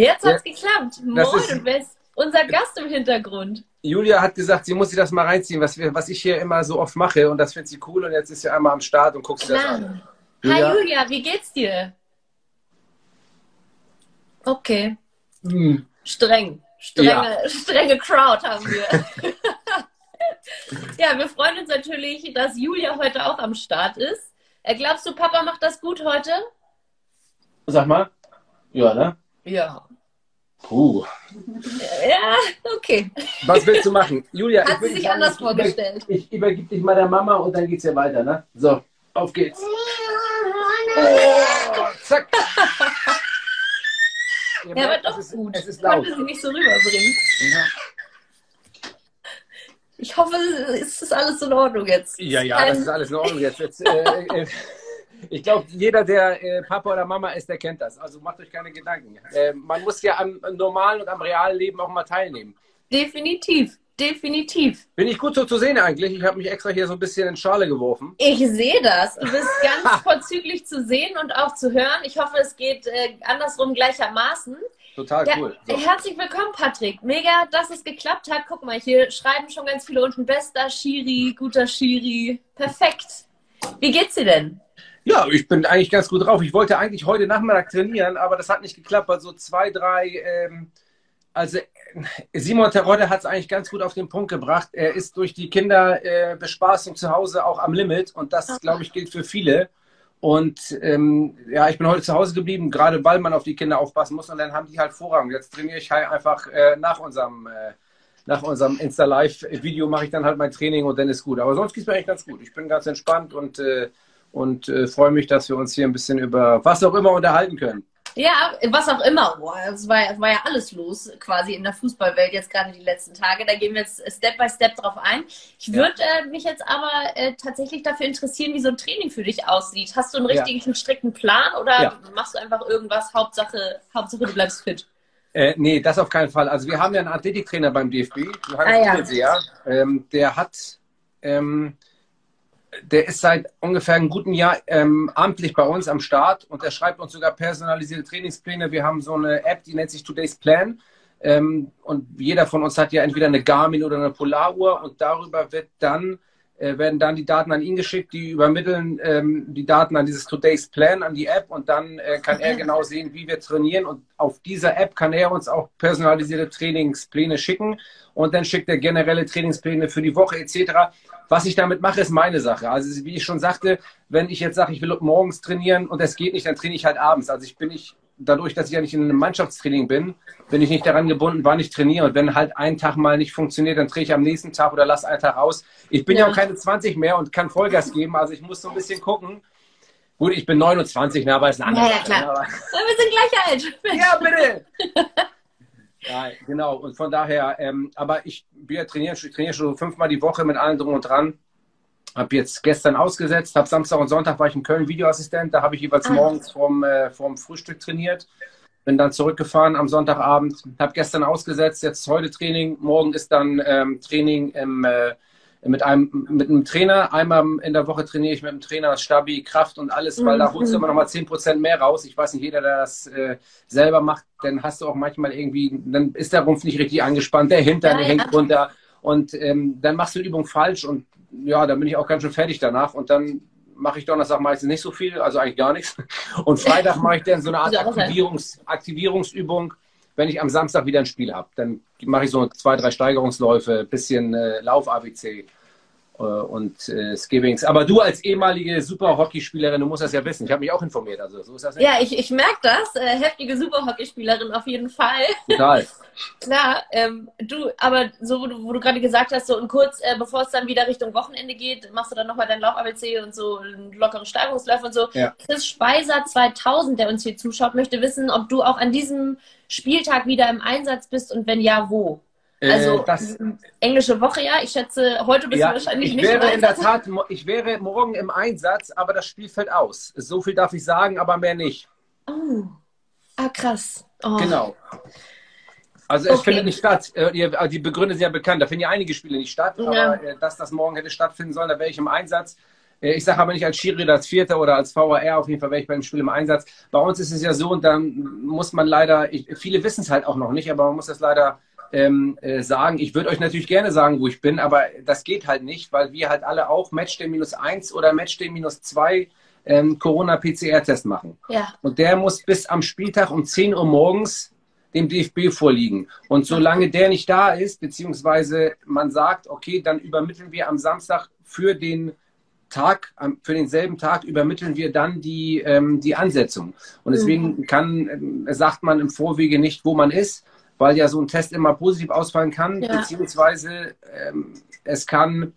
Jetzt hat's ja, geklappt. Moin, du bist unser Gast im Hintergrund. Julia hat gesagt, sie muss sich das mal reinziehen, was, wir, was ich hier immer so oft mache. Und das findet sie cool. Und jetzt ist sie einmal am Start und guckt sich das an. Julia? Hi Julia, wie geht's dir? Okay. Hm. Streng. Strenge, ja. strenge Crowd haben wir. ja, wir freuen uns natürlich, dass Julia heute auch am Start ist. Äh, glaubst du, Papa macht das gut heute? Sag mal. Ja, ne? Ja. Puh. Ja, okay. Was willst du machen? Julia, Hat sie sich sagen, anders vorgestellt. Ich, ich übergebe dich mal der Mama und dann geht's ja weiter, ne? So, auf geht's. Oh, zack. ja, aber doch ist, gut. Es ist laut. Ich konnte sie nicht so rüberbringen. Ja. Ich hoffe, es ist alles in Ordnung jetzt. Ja, ja, das ist alles in Ordnung jetzt. jetzt äh, äh, ich glaube, jeder, der äh, Papa oder Mama ist, der kennt das. Also macht euch keine Gedanken. Äh, man muss ja am normalen und am realen Leben auch mal teilnehmen. Definitiv. Definitiv. Bin ich gut so zu sehen eigentlich? Ich habe mich extra hier so ein bisschen in Schale geworfen. Ich sehe das. Du bist ganz vorzüglich zu sehen und auch zu hören. Ich hoffe, es geht äh, andersrum gleichermaßen. Total ja, cool. So. Herzlich willkommen, Patrick. Mega, dass es geklappt hat. Guck mal, hier schreiben schon ganz viele unten. Bester Schiri, guter Schiri. Perfekt. Wie geht's dir denn? Ja, ich bin eigentlich ganz gut drauf. Ich wollte eigentlich heute Nachmittag trainieren, aber das hat nicht geklappt, weil so zwei, drei, ähm, also Simon Terodde hat es eigentlich ganz gut auf den Punkt gebracht. Er ist durch die Kinderbespaßung äh, zu Hause auch am Limit und das, glaube ich, gilt für viele. Und ähm, ja, ich bin heute zu Hause geblieben, gerade weil man auf die Kinder aufpassen muss und dann haben die halt Vorrang. Jetzt trainiere ich halt einfach äh, nach unserem äh, nach unserem Insta-Live-Video mache ich dann halt mein Training und dann ist gut. Aber sonst geht es mir eigentlich ganz gut. Ich bin ganz entspannt und äh, und äh, freue mich, dass wir uns hier ein bisschen über was auch immer unterhalten können. Ja, was auch immer. Boah, es war, war, ja alles los quasi in der Fußballwelt jetzt gerade die letzten Tage. Da gehen wir jetzt Step by Step drauf ein. Ich würde ja. äh, mich jetzt aber äh, tatsächlich dafür interessieren, wie so ein Training für dich aussieht. Hast du einen richtigen, ja. strikten Plan oder ja. machst du einfach irgendwas? Hauptsache, Hauptsache du bleibst fit. Äh, nee, das auf keinen Fall. Also wir haben ja einen Athletiktrainer beim DFB, Johannes ah, ja. ähm, der hat ähm, der ist seit ungefähr einem guten Jahr ähm, amtlich bei uns am Start und er schreibt uns sogar personalisierte Trainingspläne. Wir haben so eine App, die nennt sich Today's Plan. Ähm, und jeder von uns hat ja entweder eine Garmin oder eine Polaruhr und darüber wird dann werden dann die Daten an ihn geschickt, die übermitteln ähm, die Daten an dieses Today's Plan, an die App und dann äh, kann er genau sehen, wie wir trainieren und auf dieser App kann er uns auch personalisierte Trainingspläne schicken und dann schickt er generelle Trainingspläne für die Woche etc. Was ich damit mache, ist meine Sache. Also wie ich schon sagte, wenn ich jetzt sage, ich will morgens trainieren und es geht nicht, dann trainiere ich halt abends. Also ich bin nicht dadurch, dass ich ja nicht in einem Mannschaftstraining bin, bin ich nicht daran gebunden, wann ich trainiere. Und wenn halt ein Tag mal nicht funktioniert, dann drehe ich am nächsten Tag oder lasse einen Tag aus. Ich bin ja. ja auch keine 20 mehr und kann Vollgas geben. Also ich muss so ein bisschen gucken. Gut, ich bin 29, ne, aber ist eine andere Ja, ja klar. Aber... wir sind gleich alt. Ja, bitte. ja, genau. Und von daher, ähm, aber ich, wir trainieren, ich trainiere schon fünfmal die Woche mit allen drum und dran. Habe jetzt gestern ausgesetzt, habe Samstag und Sonntag war ich in Köln Videoassistent. Da habe ich jeweils ah. morgens vorm, äh, vorm Frühstück trainiert. Bin dann zurückgefahren am Sonntagabend. Habe gestern ausgesetzt, jetzt heute Training. Morgen ist dann ähm, Training im, äh, mit, einem, mit einem Trainer. Einmal in der Woche trainiere ich mit dem Trainer Stabi, Kraft und alles, weil da holst du immer noch mal 10% mehr raus. Ich weiß nicht, jeder, der das äh, selber macht, dann hast du auch manchmal irgendwie, dann ist der Rumpf nicht richtig angespannt, der Hintern ja, ja. hängt runter. Und ähm, dann machst du die Übung falsch und ja, dann bin ich auch ganz schön fertig danach und dann mache ich Donnerstag meistens nicht so viel, also eigentlich gar nichts. Und Freitag mache ich dann so eine Art Aktivierungs Aktivierungsübung, wenn ich am Samstag wieder ein Spiel habe. Dann mache ich so zwei, drei Steigerungsläufe, bisschen äh, Lauf-ABC und äh, Skibbings. Aber du als ehemalige Super-Hockeyspielerin, du musst das ja wissen. Ich habe mich auch informiert. Also so ist das nicht. Ja, ich, ich merke das. Äh, heftige Super-Hockeyspielerin auf jeden Fall. Total. Klar, ähm, du, aber so, wo du, du gerade gesagt hast, so und kurz, äh, bevor es dann wieder Richtung Wochenende geht, machst du dann nochmal dein Lauf-ABC und so lockere Steigerungsläufe und so. Ja. Chris Speiser 2000, der uns hier zuschaut, möchte wissen, ob du auch an diesem Spieltag wieder im Einsatz bist und wenn ja, wo? Also äh, das, englische Woche, ja. Ich schätze, heute bist ja, du wahrscheinlich ich nicht wäre in der Tat, ich wäre morgen im Einsatz, aber das Spiel fällt aus. So viel darf ich sagen, aber mehr nicht. Oh, ah krass. Oh. Genau. Also es okay. findet nicht statt. Äh, die Begründe sind ja bekannt. Da finden ja einige Spiele nicht statt. Aber ja. Äh, dass das morgen hätte stattfinden sollen, da wäre ich im Einsatz. Ich sage aber nicht als Schiri als Vierter oder als VAR, auf jeden Fall wäre ich beim Spiel im Einsatz. Bei uns ist es ja so, und dann muss man leider, ich, viele wissen es halt auch noch nicht, aber man muss das leider ähm, äh, sagen. Ich würde euch natürlich gerne sagen, wo ich bin, aber das geht halt nicht, weil wir halt alle auch Matchday minus eins oder Matchday minus zwei ähm, Corona-PCR-Test machen. Ja. Und der muss bis am Spieltag um 10 Uhr morgens dem DFB vorliegen. Und solange der nicht da ist, beziehungsweise man sagt, okay, dann übermitteln wir am Samstag für den Tag, für denselben Tag übermitteln wir dann die, ähm, die Ansetzung. Und deswegen mhm. kann, äh, sagt man im Vorwege nicht, wo man ist, weil ja so ein Test immer positiv ausfallen kann, ja. beziehungsweise ähm, es kann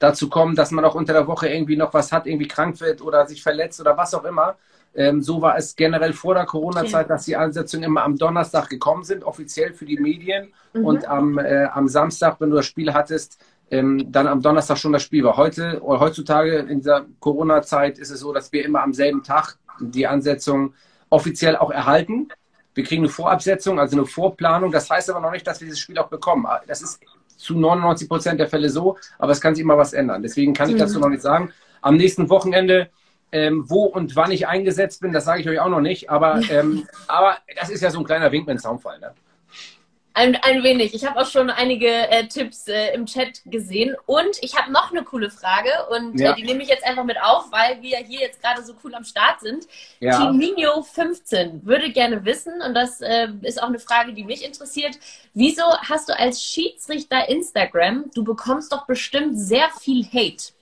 dazu kommen, dass man auch unter der Woche irgendwie noch was hat, irgendwie krank wird oder sich verletzt oder was auch immer. Ähm, so war es generell vor der Corona-Zeit, dass die Ansetzungen immer am Donnerstag gekommen sind, offiziell für die Medien. Mhm. Und am, äh, am Samstag, wenn du das Spiel hattest, ähm, dann am Donnerstag schon das Spiel war. Heute oder heutzutage in dieser Corona-Zeit ist es so, dass wir immer am selben Tag die Ansetzung offiziell auch erhalten. Wir kriegen eine Vorabsetzung, also eine Vorplanung. Das heißt aber noch nicht, dass wir dieses Spiel auch bekommen. Das ist zu 99 Prozent der Fälle so, aber es kann sich immer was ändern. Deswegen kann ich dazu mhm. noch nicht sagen. Am nächsten Wochenende, ähm, wo und wann ich eingesetzt bin, das sage ich euch auch noch nicht. Aber, ähm, aber das ist ja so ein kleiner Wink mit dem Zaunfall. Ne? Ein, ein wenig. Ich habe auch schon einige äh, Tipps äh, im Chat gesehen. Und ich habe noch eine coole Frage und äh, ja. äh, die nehme ich jetzt einfach mit auf, weil wir hier jetzt gerade so cool am Start sind. Ja. Team Nino 15 würde gerne wissen, und das äh, ist auch eine Frage, die mich interessiert. Wieso hast du als Schiedsrichter Instagram, du bekommst doch bestimmt sehr viel Hate.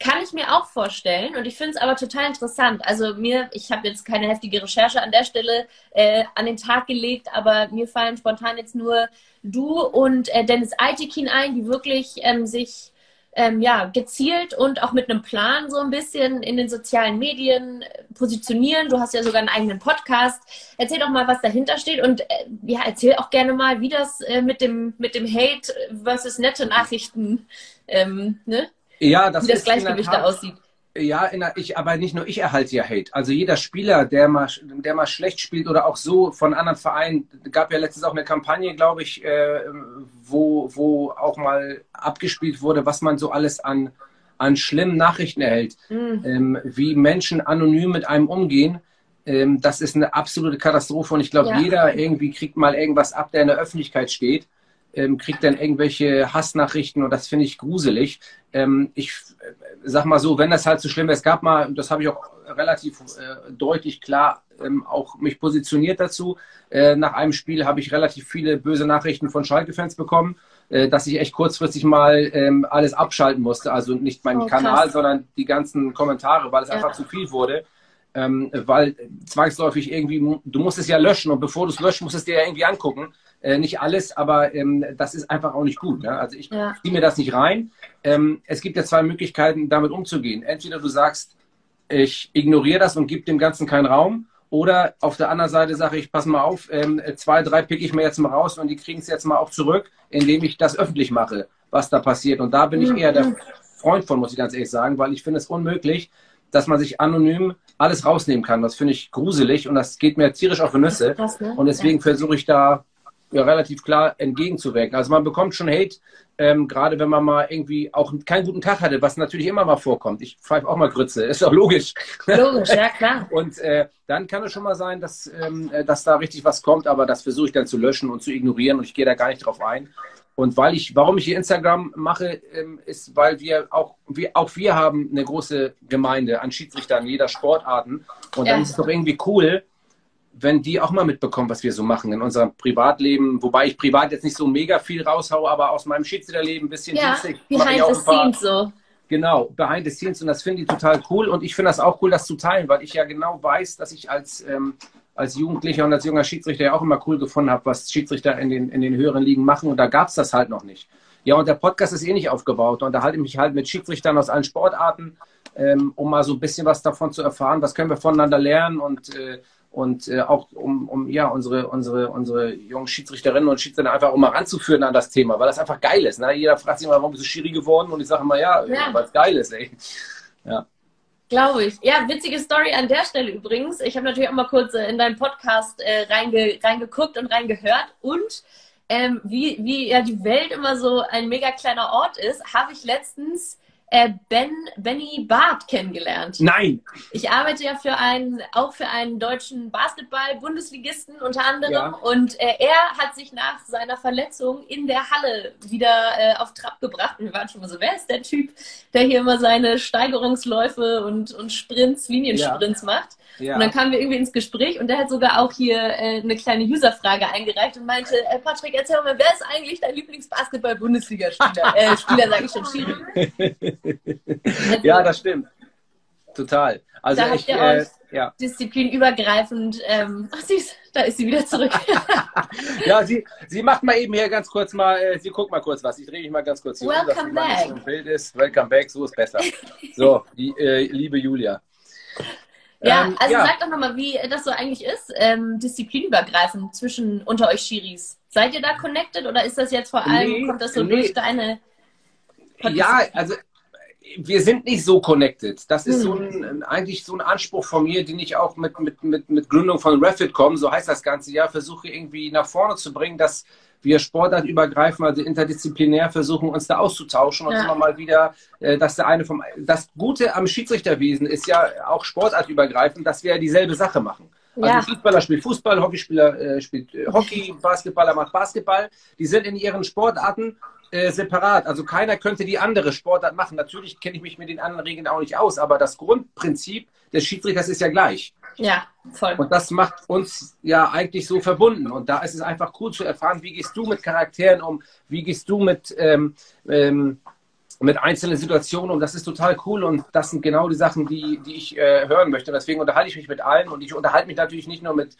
Kann ich mir auch vorstellen und ich finde es aber total interessant. Also mir, ich habe jetzt keine heftige Recherche an der Stelle äh, an den Tag gelegt, aber mir fallen spontan jetzt nur du und äh, Dennis Aitekin ein, die wirklich ähm, sich ähm, ja, gezielt und auch mit einem Plan so ein bisschen in den sozialen Medien äh, positionieren. Du hast ja sogar einen eigenen Podcast. Erzähl doch mal, was dahinter steht und äh, ja, erzähl auch gerne mal, wie das äh, mit, dem, mit dem Hate versus nette Nachrichten ähm, ne? Ja, das wie das Gleichgewicht da aussieht. Ja, der, ich, aber nicht nur ich erhalte ja Hate. Also jeder Spieler, der mal, der mal schlecht spielt oder auch so von anderen Vereinen, gab ja letztens auch eine Kampagne, glaube ich, äh, wo, wo auch mal abgespielt wurde, was man so alles an, an schlimmen Nachrichten erhält, mhm. ähm, wie Menschen anonym mit einem umgehen. Ähm, das ist eine absolute Katastrophe und ich glaube, ja. jeder irgendwie kriegt mal irgendwas ab, der in der Öffentlichkeit steht ähm, kriegt dann irgendwelche Hassnachrichten und das finde ich gruselig. Ähm, ich äh, sag mal so, wenn das halt so schlimm ist, es gab mal, das habe ich auch relativ äh, deutlich klar ähm, auch mich positioniert dazu. Äh, nach einem Spiel habe ich relativ viele böse Nachrichten von Schalke-Fans bekommen, äh, dass ich echt kurzfristig mal ähm, alles abschalten musste. Also nicht meinen oh, Kanal, sondern die ganzen Kommentare, weil es ja. einfach zu viel wurde. Ähm, weil zwangsläufig irgendwie, du musst es ja löschen und bevor du es löscht, musst du es dir ja irgendwie angucken. Äh, nicht alles, aber ähm, das ist einfach auch nicht gut. Ne? Also ich ja. ziehe mir das nicht rein. Ähm, es gibt ja zwei Möglichkeiten, damit umzugehen. Entweder du sagst, ich ignoriere das und gebe dem Ganzen keinen Raum. Oder auf der anderen Seite sage ich, pass mal auf, ähm, zwei, drei pick ich mir jetzt mal raus und die kriegen es jetzt mal auch zurück, indem ich das öffentlich mache, was da passiert. Und da bin ich eher der Freund von, muss ich ganz ehrlich sagen, weil ich finde es unmöglich, dass man sich anonym alles rausnehmen kann. Das finde ich gruselig und das geht mir tierisch auf die Nüsse. Krass, ne? Und deswegen ja. versuche ich da ja, relativ klar entgegenzuwirken. Also man bekommt schon Hate, ähm, gerade wenn man mal irgendwie auch keinen guten Tag hatte, was natürlich immer mal vorkommt. Ich pfeife auch mal Grütze, ist doch logisch. Logisch, ja klar. Und äh, dann kann es schon mal sein, dass, ähm, äh, dass da richtig was kommt, aber das versuche ich dann zu löschen und zu ignorieren und ich gehe da gar nicht drauf ein. Und weil ich, warum ich hier Instagram mache, ähm, ist, weil wir auch, wir auch wir haben eine große Gemeinde an Schiedsrichtern jeder Sportarten. Und dann ja. ist es doch irgendwie cool, wenn die auch mal mitbekommen, was wir so machen in unserem Privatleben, wobei ich privat jetzt nicht so mega viel raushaue, aber aus meinem Schiedsrichterleben ein bisschen ja, dienstlich. Behind the scenes so. Genau, behind the scenes und das finde ich total cool und ich finde das auch cool, das zu teilen, weil ich ja genau weiß, dass ich als, ähm, als Jugendlicher und als junger Schiedsrichter ja auch immer cool gefunden habe, was Schiedsrichter in den, in den höheren Ligen machen und da gab es das halt noch nicht. Ja, und der Podcast ist eh nicht aufgebaut und da halte ich mich halt mit Schiedsrichtern aus allen Sportarten, ähm, um mal so ein bisschen was davon zu erfahren, was können wir voneinander lernen und äh, und äh, auch um, um ja unsere unsere unsere jungen Schiedsrichterinnen und Schiedsrichter einfach auch mal ranzuführen an das Thema, weil das einfach geil ist. Ne? Jeder fragt sich immer, warum bist du Schiri geworden? Und ich sage immer, ja, ja. weil es geil ist, ey. Ja. Glaube ich. Ja, witzige Story an der Stelle übrigens. Ich habe natürlich auch mal kurz äh, in deinen Podcast äh, reinge reingeguckt und reingehört und ähm, wie, wie ja die Welt immer so ein mega kleiner Ort ist, habe ich letztens äh, Ben, Benny Barth kennengelernt. Nein! Ich arbeite ja für einen, auch für einen deutschen Basketball-Bundesligisten unter anderem. Ja. Und äh, er hat sich nach seiner Verletzung in der Halle wieder äh, auf Trab gebracht. Und wir waren schon mal so, wer ist der Typ, der hier immer seine Steigerungsläufe und, und Sprints, Liniensprints ja. macht? Ja. Und dann kamen wir irgendwie ins Gespräch und der hat sogar auch hier äh, eine kleine Userfrage eingereicht und meinte, äh, Patrick, erzähl mal, wer ist eigentlich dein Lieblingsbasketball-Bundesliga-Spieler? äh, Spieler sage ich schon, Schiri. ja, das stimmt. Total. Also da ich, äh, ja. disziplinübergreifend, ähm, ach süß, da ist sie wieder zurück. ja, sie, sie macht mal eben hier ganz kurz mal, äh, sie guckt mal kurz was. Ich drehe mich mal ganz kurz hier Welcome um, back. Im Bild ist. Welcome back, so ist besser. So, die, äh, liebe Julia. Ja, ähm, also ja. sag doch nochmal, wie das so eigentlich ist, ähm, disziplinübergreifend zwischen unter euch Schiris. Seid ihr da connected oder ist das jetzt vor allem, nee, kommt das so nee. durch deine Ja, also wir sind nicht so connected. Das ist hm. so ein, eigentlich so ein Anspruch von mir, den ich auch mit, mit, mit, mit Gründung von Refit.com, so heißt das ganze Jahr, versuche irgendwie nach vorne zu bringen, dass wir sportartübergreifend, also interdisziplinär versuchen, uns da auszutauschen und ja. immer mal wieder, äh, dass der eine vom. Das Gute am Schiedsrichterwesen ist ja auch sportartübergreifend, dass wir ja dieselbe Sache machen. Also ja. Fußballer spielt Fußball, Hockeyspieler äh, spielt äh, Hockey, Basketballer macht Basketball. Die sind in ihren Sportarten äh, separat. Also keiner könnte die andere Sportart machen. Natürlich kenne ich mich mit den anderen Regeln auch nicht aus, aber das Grundprinzip des Schiedsrichters ist ja gleich. Ja, voll. Und das macht uns ja eigentlich so verbunden. Und da ist es einfach cool zu erfahren, wie gehst du mit Charakteren um, wie gehst du mit, ähm, ähm, mit einzelnen Situationen um. Das ist total cool und das sind genau die Sachen, die, die ich äh, hören möchte. Und deswegen unterhalte ich mich mit allen und ich unterhalte mich natürlich nicht nur mit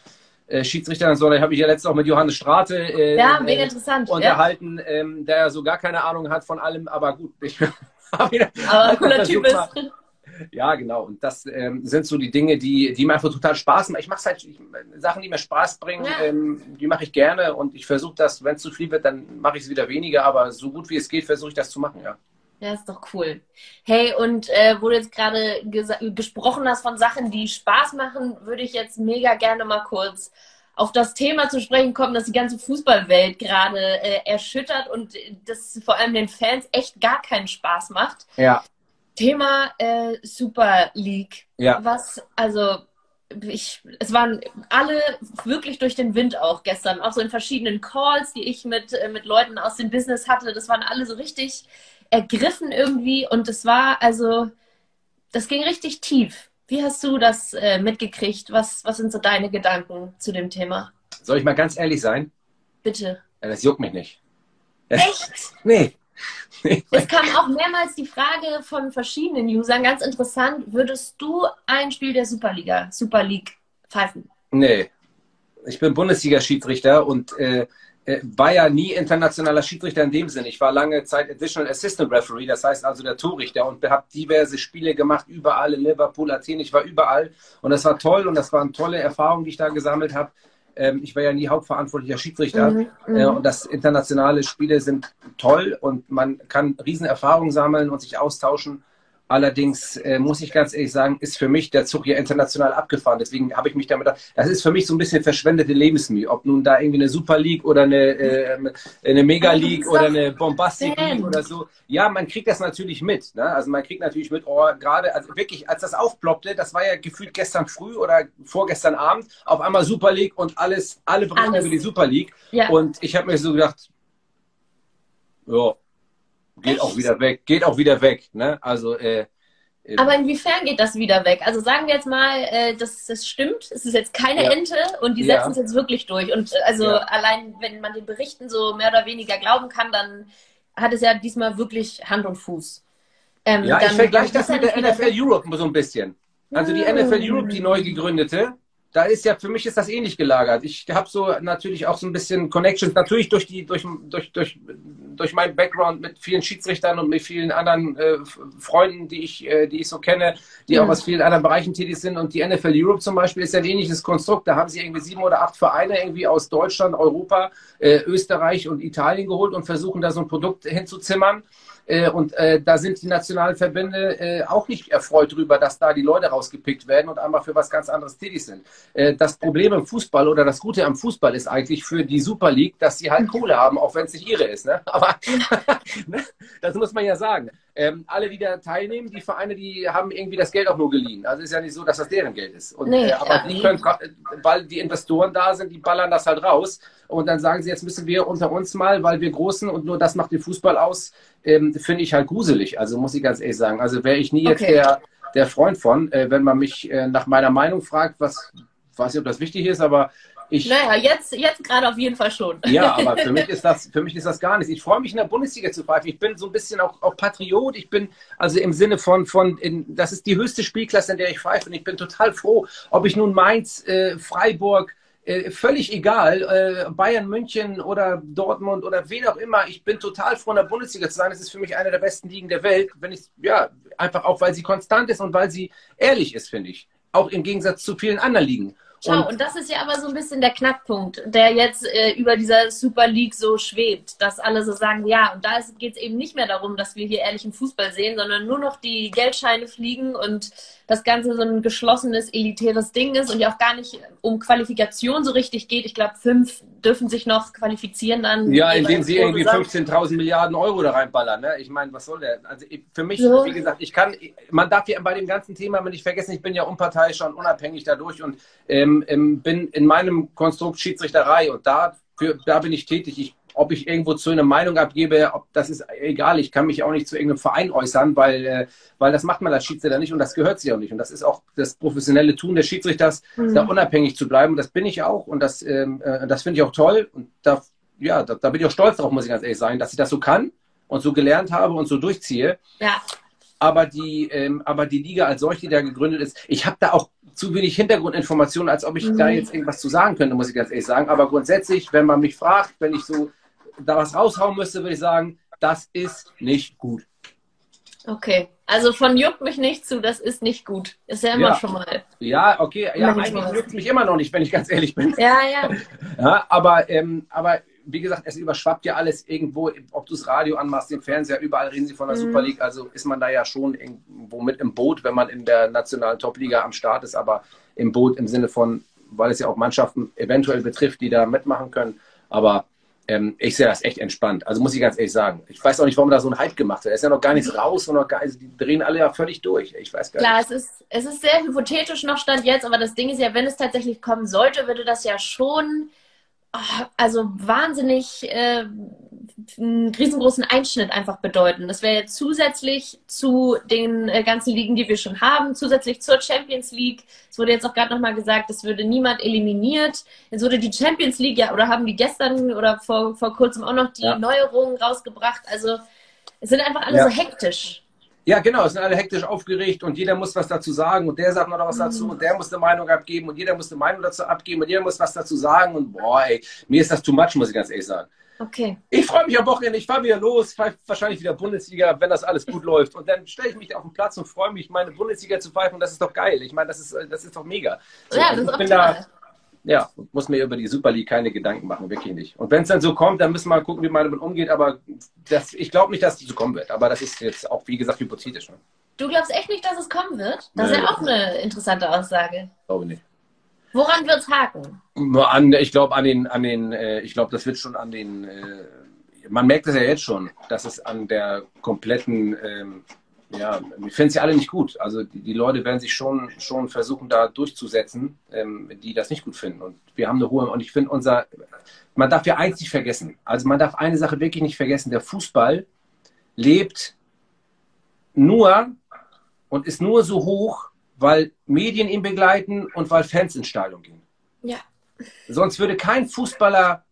äh, Schiedsrichtern, sondern ich habe mich ja letztens auch mit Johannes Strate äh, ja, mega interessant, unterhalten, ja. ähm, der ja so gar keine Ahnung hat von allem, aber gut. Ich, aber ein cooler Typ ist. Ja, genau. Und das ähm, sind so die Dinge, die, die mir einfach total Spaß machen. Ich mache halt ich, Sachen, die mir Spaß bringen, ja. ähm, die mache ich gerne und ich versuche das, wenn es zu viel wird, dann mache ich es wieder weniger, aber so gut wie es geht, versuche ich das zu machen, ja. Ja, ist doch cool. Hey, und äh, wo du jetzt gerade gesprochen hast von Sachen, die Spaß machen, würde ich jetzt mega gerne mal kurz auf das Thema zu sprechen kommen, das die ganze Fußballwelt gerade äh, erschüttert und das vor allem den Fans echt gar keinen Spaß macht. Ja. Thema äh, Super League. Ja. Was, also, ich, es waren alle wirklich durch den Wind auch gestern, auch so in verschiedenen Calls, die ich mit, äh, mit Leuten aus dem Business hatte. Das waren alle so richtig ergriffen irgendwie und es war also, das ging richtig tief. Wie hast du das äh, mitgekriegt? Was, was sind so deine Gedanken zu dem Thema? Soll ich mal ganz ehrlich sein? Bitte. Ja, das juckt mich nicht. Echt? nee. Es kam auch mehrmals die Frage von verschiedenen Usern, ganz interessant, würdest du ein Spiel der Superliga, Super League pfeifen? Nee. Ich bin Bundesliga-Schiedsrichter und äh, war ja nie internationaler Schiedsrichter in dem Sinne. Ich war lange Zeit Additional Assistant Referee, das heißt also der Torrichter und habe diverse Spiele gemacht, überall in Liverpool, Athen, ich war überall und das war toll und das waren tolle Erfahrungen, die ich da gesammelt habe. Ähm, ich war ja nie hauptverantwortlicher Schiedsrichter mhm, mhm. äh, und das internationale Spiele sind toll und man kann Riesenerfahrungen sammeln und sich austauschen Allerdings äh, muss ich ganz ehrlich sagen, ist für mich der Zug hier international abgefahren. Deswegen habe ich mich damit, das ist für mich so ein bisschen verschwendete Lebensmühe. Ob nun da irgendwie eine Super League oder eine, äh, eine Mega League oder eine Bombastic League oder so. Ja, man kriegt das natürlich mit. Ne? Also man kriegt natürlich mit, oh, gerade, also wirklich, als das aufploppte, das war ja gefühlt gestern früh oder vorgestern Abend, auf einmal Super League und alles, alle berichten über die Super League. Ja. Und ich habe mir so gedacht, ja, geht Echt? auch wieder weg, geht auch wieder weg. Ne? Also, äh, äh, aber inwiefern geht das wieder weg? Also sagen wir jetzt mal, äh, das, das stimmt, es ist jetzt keine ja. Ente und die setzen ja. es jetzt wirklich durch. Und äh, also ja. allein, wenn man den Berichten so mehr oder weniger glauben kann, dann hat es ja diesmal wirklich Hand und Fuß. Ähm, ja, ich vergleiche das mit der NFL Europe so ein bisschen. Also die NFL Europe, die neu gegründete, da ist ja, für mich ist das ähnlich gelagert. Ich habe so natürlich auch so ein bisschen Connections, natürlich durch die, durch, durch, durch, durch meinen Background mit vielen Schiedsrichtern und mit vielen anderen äh, Freunden, die ich, äh, die ich so kenne, die mhm. auch aus vielen anderen Bereichen tätig sind. Und die NFL Europe zum Beispiel ist ja ein ähnliches Konstrukt. Da haben sie irgendwie sieben oder acht Vereine irgendwie aus Deutschland, Europa, äh, Österreich und Italien geholt und versuchen da so ein Produkt hinzuzimmern. Äh, und äh, da sind die nationalen Verbände äh, auch nicht erfreut darüber, dass da die Leute rausgepickt werden und einmal für was ganz anderes tätig sind. Das Problem im Fußball oder das Gute am Fußball ist eigentlich für die Super League, dass sie halt Kohle haben, auch wenn es nicht ihre ist. Ne? Aber ne? das muss man ja sagen. Ähm, alle, die da teilnehmen, die Vereine, die haben irgendwie das Geld auch nur geliehen. Also ist ja nicht so, dass das deren Geld ist. Und, nee, äh, aber ja, die können, weil die Investoren da sind, die ballern das halt raus. Und dann sagen sie, jetzt müssen wir unter uns mal, weil wir Großen und nur das macht den Fußball aus, ähm, finde ich halt gruselig. Also muss ich ganz ehrlich sagen. Also wäre ich nie okay. jetzt der, der Freund von, äh, wenn man mich äh, nach meiner Meinung fragt, was weiß nicht, ob das wichtig ist, aber ich, naja, jetzt, jetzt gerade auf jeden Fall schon. Ja, aber für mich ist das, für mich ist das gar nichts. Ich freue mich in der Bundesliga zu pfeifen. Ich bin so ein bisschen auch, auch Patriot. Ich bin also im Sinne von, von in, das ist die höchste Spielklasse, in der ich pfeife. Und ich bin total froh, ob ich nun Mainz, äh, Freiburg, äh, völlig egal, äh, Bayern München oder Dortmund oder wen auch immer. Ich bin total froh, in der Bundesliga zu sein. Es ist für mich eine der besten Ligen der Welt. Wenn ich, ja, einfach auch, weil sie konstant ist und weil sie ehrlich ist, finde ich. Auch im Gegensatz zu vielen anderen Ligen. Schau, und, und, das ist ja aber so ein bisschen der Knackpunkt, der jetzt äh, über dieser Super League so schwebt, dass alle so sagen, ja, und da geht es eben nicht mehr darum, dass wir hier ehrlichen Fußball sehen, sondern nur noch die Geldscheine fliegen und das Ganze so ein geschlossenes, elitäres Ding ist und ja auch gar nicht um Qualifikation so richtig geht. Ich glaube, fünf dürfen sich noch qualifizieren dann. Ja, indem sie irgendwie 15.000 Milliarden Euro da reinballern. Ne? Ich meine, was soll der? Also für mich, so. wie gesagt, ich kann, man darf ja bei dem ganzen Thema nicht vergessen, ich bin ja unparteiisch und unabhängig dadurch und ähm, ähm, bin in meinem Konstrukt Schiedsrichterei und da, für, da bin ich tätig. Ich ob ich irgendwo zu einer Meinung abgebe, ob, das ist egal. Ich kann mich auch nicht zu irgendeinem Verein äußern, weil, äh, weil das macht man als Schiedsrichter nicht und das gehört sich auch nicht. Und das ist auch das professionelle Tun des Schiedsrichters, mhm. da unabhängig zu bleiben. Und das bin ich auch und das, ähm, äh, das finde ich auch toll. Und da, ja, da, da, bin ich auch stolz drauf, muss ich ganz ehrlich sagen, dass ich das so kann und so gelernt habe und so durchziehe. Ja. Aber die, ähm, aber die Liga als solche, die da gegründet ist, ich habe da auch zu wenig Hintergrundinformationen, als ob ich mhm. da jetzt irgendwas zu sagen könnte, muss ich ganz ehrlich sagen. Aber grundsätzlich, wenn man mich fragt, wenn ich so da was raushauen müsste, würde ich sagen, das ist nicht gut. Okay, also von juckt mich nicht zu, das ist nicht gut. Ist ja immer ja. schon mal. Ja, okay, ja, eigentlich juckt mich immer noch nicht, wenn ich ganz ehrlich bin. Ja, ja. ja aber, ähm, aber wie gesagt, es überschwappt ja alles irgendwo, ob du das Radio anmachst, den Fernseher, überall reden sie von der mhm. Super League. Also ist man da ja schon irgendwo mit im Boot, wenn man in der nationalen Top-Liga am Start ist, aber im Boot im Sinne von, weil es ja auch Mannschaften eventuell betrifft, die da mitmachen können. Aber ähm, ich sehe das echt entspannt. Also muss ich ganz ehrlich sagen. Ich weiß auch nicht, warum da so ein Hype gemacht wird. Es ist ja noch gar nichts raus und noch gar, also die drehen alle ja völlig durch. Ich weiß gar Klar, nicht. Klar, es ist, es ist sehr hypothetisch noch Stand jetzt, aber das Ding ist ja, wenn es tatsächlich kommen sollte, würde das ja schon also wahnsinnig äh, einen riesengroßen Einschnitt einfach bedeuten. Das wäre jetzt zusätzlich zu den äh, ganzen Ligen, die wir schon haben, zusätzlich zur Champions League. Es wurde jetzt auch gerade nochmal gesagt, es würde niemand eliminiert. Jetzt wurde die Champions League, ja, oder haben die gestern oder vor, vor kurzem auch noch die ja. Neuerungen rausgebracht. Also es sind einfach alle ja. so hektisch. Ja, genau, es sind alle hektisch aufgeregt und jeder muss was dazu sagen und der sagt noch was dazu und der muss eine Meinung abgeben und jeder muss eine Meinung dazu abgeben und jeder muss was dazu sagen und boah, ey, mir ist das too much, muss ich ganz ehrlich sagen. Okay. Ich freue mich am Wochenende, ich fahre wieder los, fahre wahrscheinlich wieder Bundesliga, wenn das alles gut läuft. Und dann stelle ich mich auf den Platz und freue mich, meine Bundesliga zu pfeifen. Das ist doch geil. Ich meine, das ist, das ist doch mega. Ja, das ist ich bin da, ja, muss mir über die Super League keine Gedanken machen, wirklich nicht. Und wenn es dann so kommt, dann müssen wir mal gucken, wie man damit umgeht. Aber das, ich glaube nicht, dass es so kommen wird. Aber das ist jetzt auch, wie gesagt, hypothetisch. Ne? Du glaubst echt nicht, dass es kommen wird? Das nee, ist ja auch eine interessante Aussage. Glaube nicht. Woran wird es haken? An, ich glaube, an den, an den, äh, ich glaube, das wird schon an den, äh, man merkt es ja jetzt schon, dass es an der kompletten, ähm, ja, wir finden es ja alle nicht gut. Also die, die, Leute werden sich schon, schon versuchen, da durchzusetzen, ähm, die das nicht gut finden. Und wir haben eine hohe, und ich finde unser, man darf ja eins nicht vergessen. Also man darf eine Sache wirklich nicht vergessen. Der Fußball lebt nur und ist nur so hoch, weil Medien ihn begleiten und weil Fans ins Stadion gehen. Ja. Sonst würde kein Fußballer,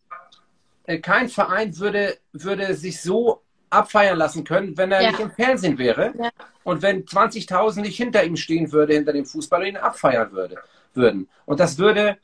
äh, kein Verein würde, würde sich so abfeiern lassen können, wenn er ja. nicht im Fernsehen wäre ja. und wenn 20.000 nicht hinter ihm stehen würde, hinter dem Fußballer, ihn abfeiern würde, würden. Und das würde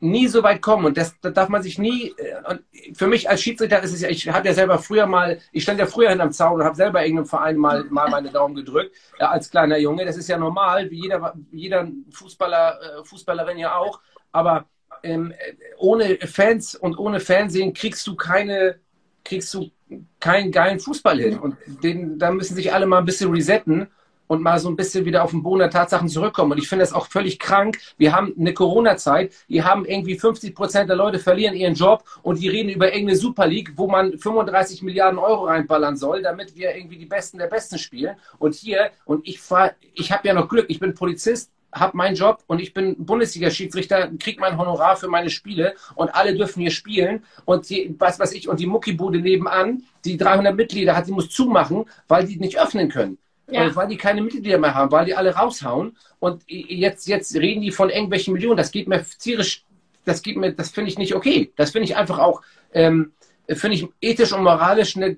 nie so weit kommen und das, das darf man sich nie. Äh, und für mich als Schiedsrichter ist es ja, ich habe ja selber früher mal, ich stand ja früher hinterm Zaun und habe selber irgendeinem Verein mal, mal meine Daumen gedrückt äh, als kleiner Junge. Das ist ja normal, wie jeder, jeder Fußballer, äh, Fußballerin ja auch. Aber ähm, ohne Fans und ohne Fernsehen kriegst du keine, kriegst du keinen geilen Fußball hin. Und den, da müssen sich alle mal ein bisschen resetten und mal so ein bisschen wieder auf den Boden der Tatsachen zurückkommen. Und ich finde das auch völlig krank. Wir haben eine Corona-Zeit, die haben irgendwie 50 Prozent der Leute verlieren ihren Job und die reden über irgendeine Super League, wo man 35 Milliarden Euro reinballern soll, damit wir irgendwie die Besten der Besten spielen. Und hier, und ich fahr, ich habe ja noch Glück, ich bin Polizist, habe meinen Job und ich bin Bundesliga-Schiedsrichter, kriege mein Honorar für meine Spiele und alle dürfen hier spielen und die, was weiß ich, und die Muckibude nebenan, die 300 Mitglieder hat, die muss zumachen, weil die nicht öffnen können. Ja. weil die keine Mitglieder mehr haben, weil die alle raushauen. Und jetzt, jetzt reden die von irgendwelchen Millionen. Das geht mir tierisch, das geht mir, das finde ich nicht okay. Das finde ich einfach auch, ähm, finde ich ethisch und moralisch eine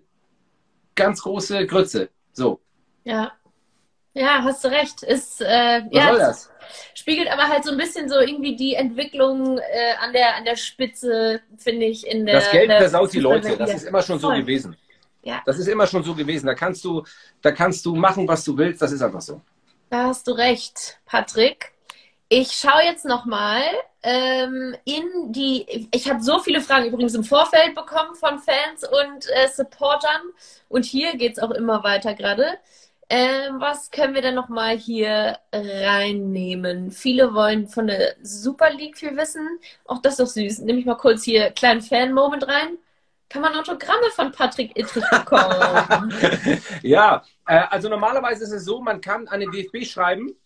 ganz große Grütze. So. Ja. Ja, hast du recht. Ist, äh, Was ja, soll das? Spiegelt aber halt so ein bisschen so irgendwie die Entwicklung äh, an, der, an der Spitze, finde ich, in der. Das Geld versaut die Leute. Das ist immer schon Voll. so gewesen. Ja. Das ist immer schon so gewesen. Da kannst du, da kannst du machen, was du willst. Das ist einfach so. Da hast du recht, Patrick. Ich schaue jetzt nochmal ähm, in die. Ich habe so viele Fragen übrigens im Vorfeld bekommen von Fans und äh, Supportern. Und hier geht es auch immer weiter gerade. Ähm, was können wir denn nochmal hier reinnehmen? Viele wollen von der Super League viel wissen. Auch das ist doch süß. Nehme ich mal kurz hier kleinen Fan-Moment rein kann man Autogramme von Patrick Ittrich bekommen? ja, äh, also normalerweise ist es so, man kann an den DFB schreiben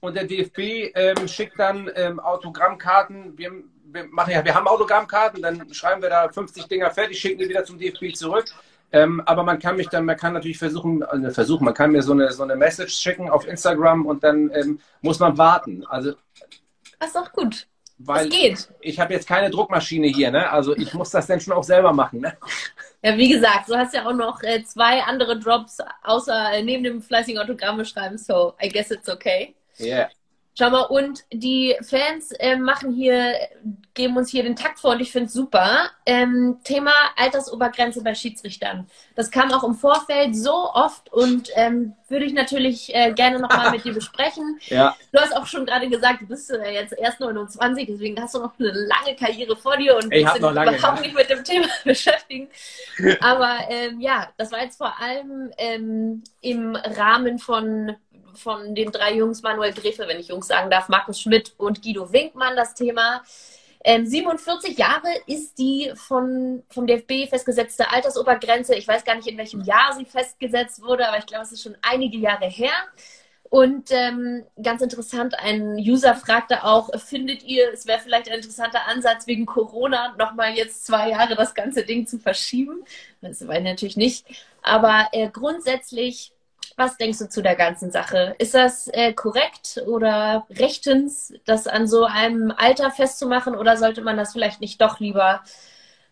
und der DFB ähm, schickt dann ähm, Autogrammkarten. Wir, wir, machen ja, wir haben Autogrammkarten, dann schreiben wir da 50 Dinger fertig, schicken die wieder zum DFB zurück. Ähm, aber man kann mich dann, man kann natürlich versuchen, also versuchen, man kann mir so eine, so eine Message schicken auf Instagram und dann ähm, muss man warten. Also das ist auch gut. Weil das geht. Ich habe jetzt keine Druckmaschine hier, ne? Also ich muss das dann schon auch selber machen, ne? Ja, wie gesagt, du hast ja auch noch äh, zwei andere Drops außer äh, neben dem fleißigen Autogramme schreiben, so I guess it's okay. Ja. Yeah. Schau mal, und die Fans äh, machen hier, geben uns hier den Takt vor und ich finde es super. Ähm, Thema Altersobergrenze bei Schiedsrichtern. Das kam auch im Vorfeld so oft und ähm, würde ich natürlich äh, gerne nochmal mit dir besprechen. Ja. Du hast auch schon gerade gesagt, du bist äh, jetzt erst 29, deswegen hast du noch eine lange Karriere vor dir und willst dich überhaupt ja. nicht mit dem Thema beschäftigen. Aber ähm, ja, das war jetzt vor allem ähm, im Rahmen von von den drei Jungs, Manuel Drefe, wenn ich Jungs sagen darf, Markus Schmidt und Guido Winkmann das Thema. Ähm, 47 Jahre ist die von, vom DFB festgesetzte Altersobergrenze. Ich weiß gar nicht, in welchem Jahr sie festgesetzt wurde, aber ich glaube, es ist schon einige Jahre her. Und ähm, ganz interessant, ein User fragte auch, findet ihr, es wäre vielleicht ein interessanter Ansatz, wegen Corona nochmal jetzt zwei Jahre das ganze Ding zu verschieben? Das war natürlich nicht. Aber äh, grundsätzlich was denkst du zu der ganzen Sache? Ist das äh, korrekt oder rechtens, das an so einem Alter festzumachen oder sollte man das vielleicht nicht doch lieber,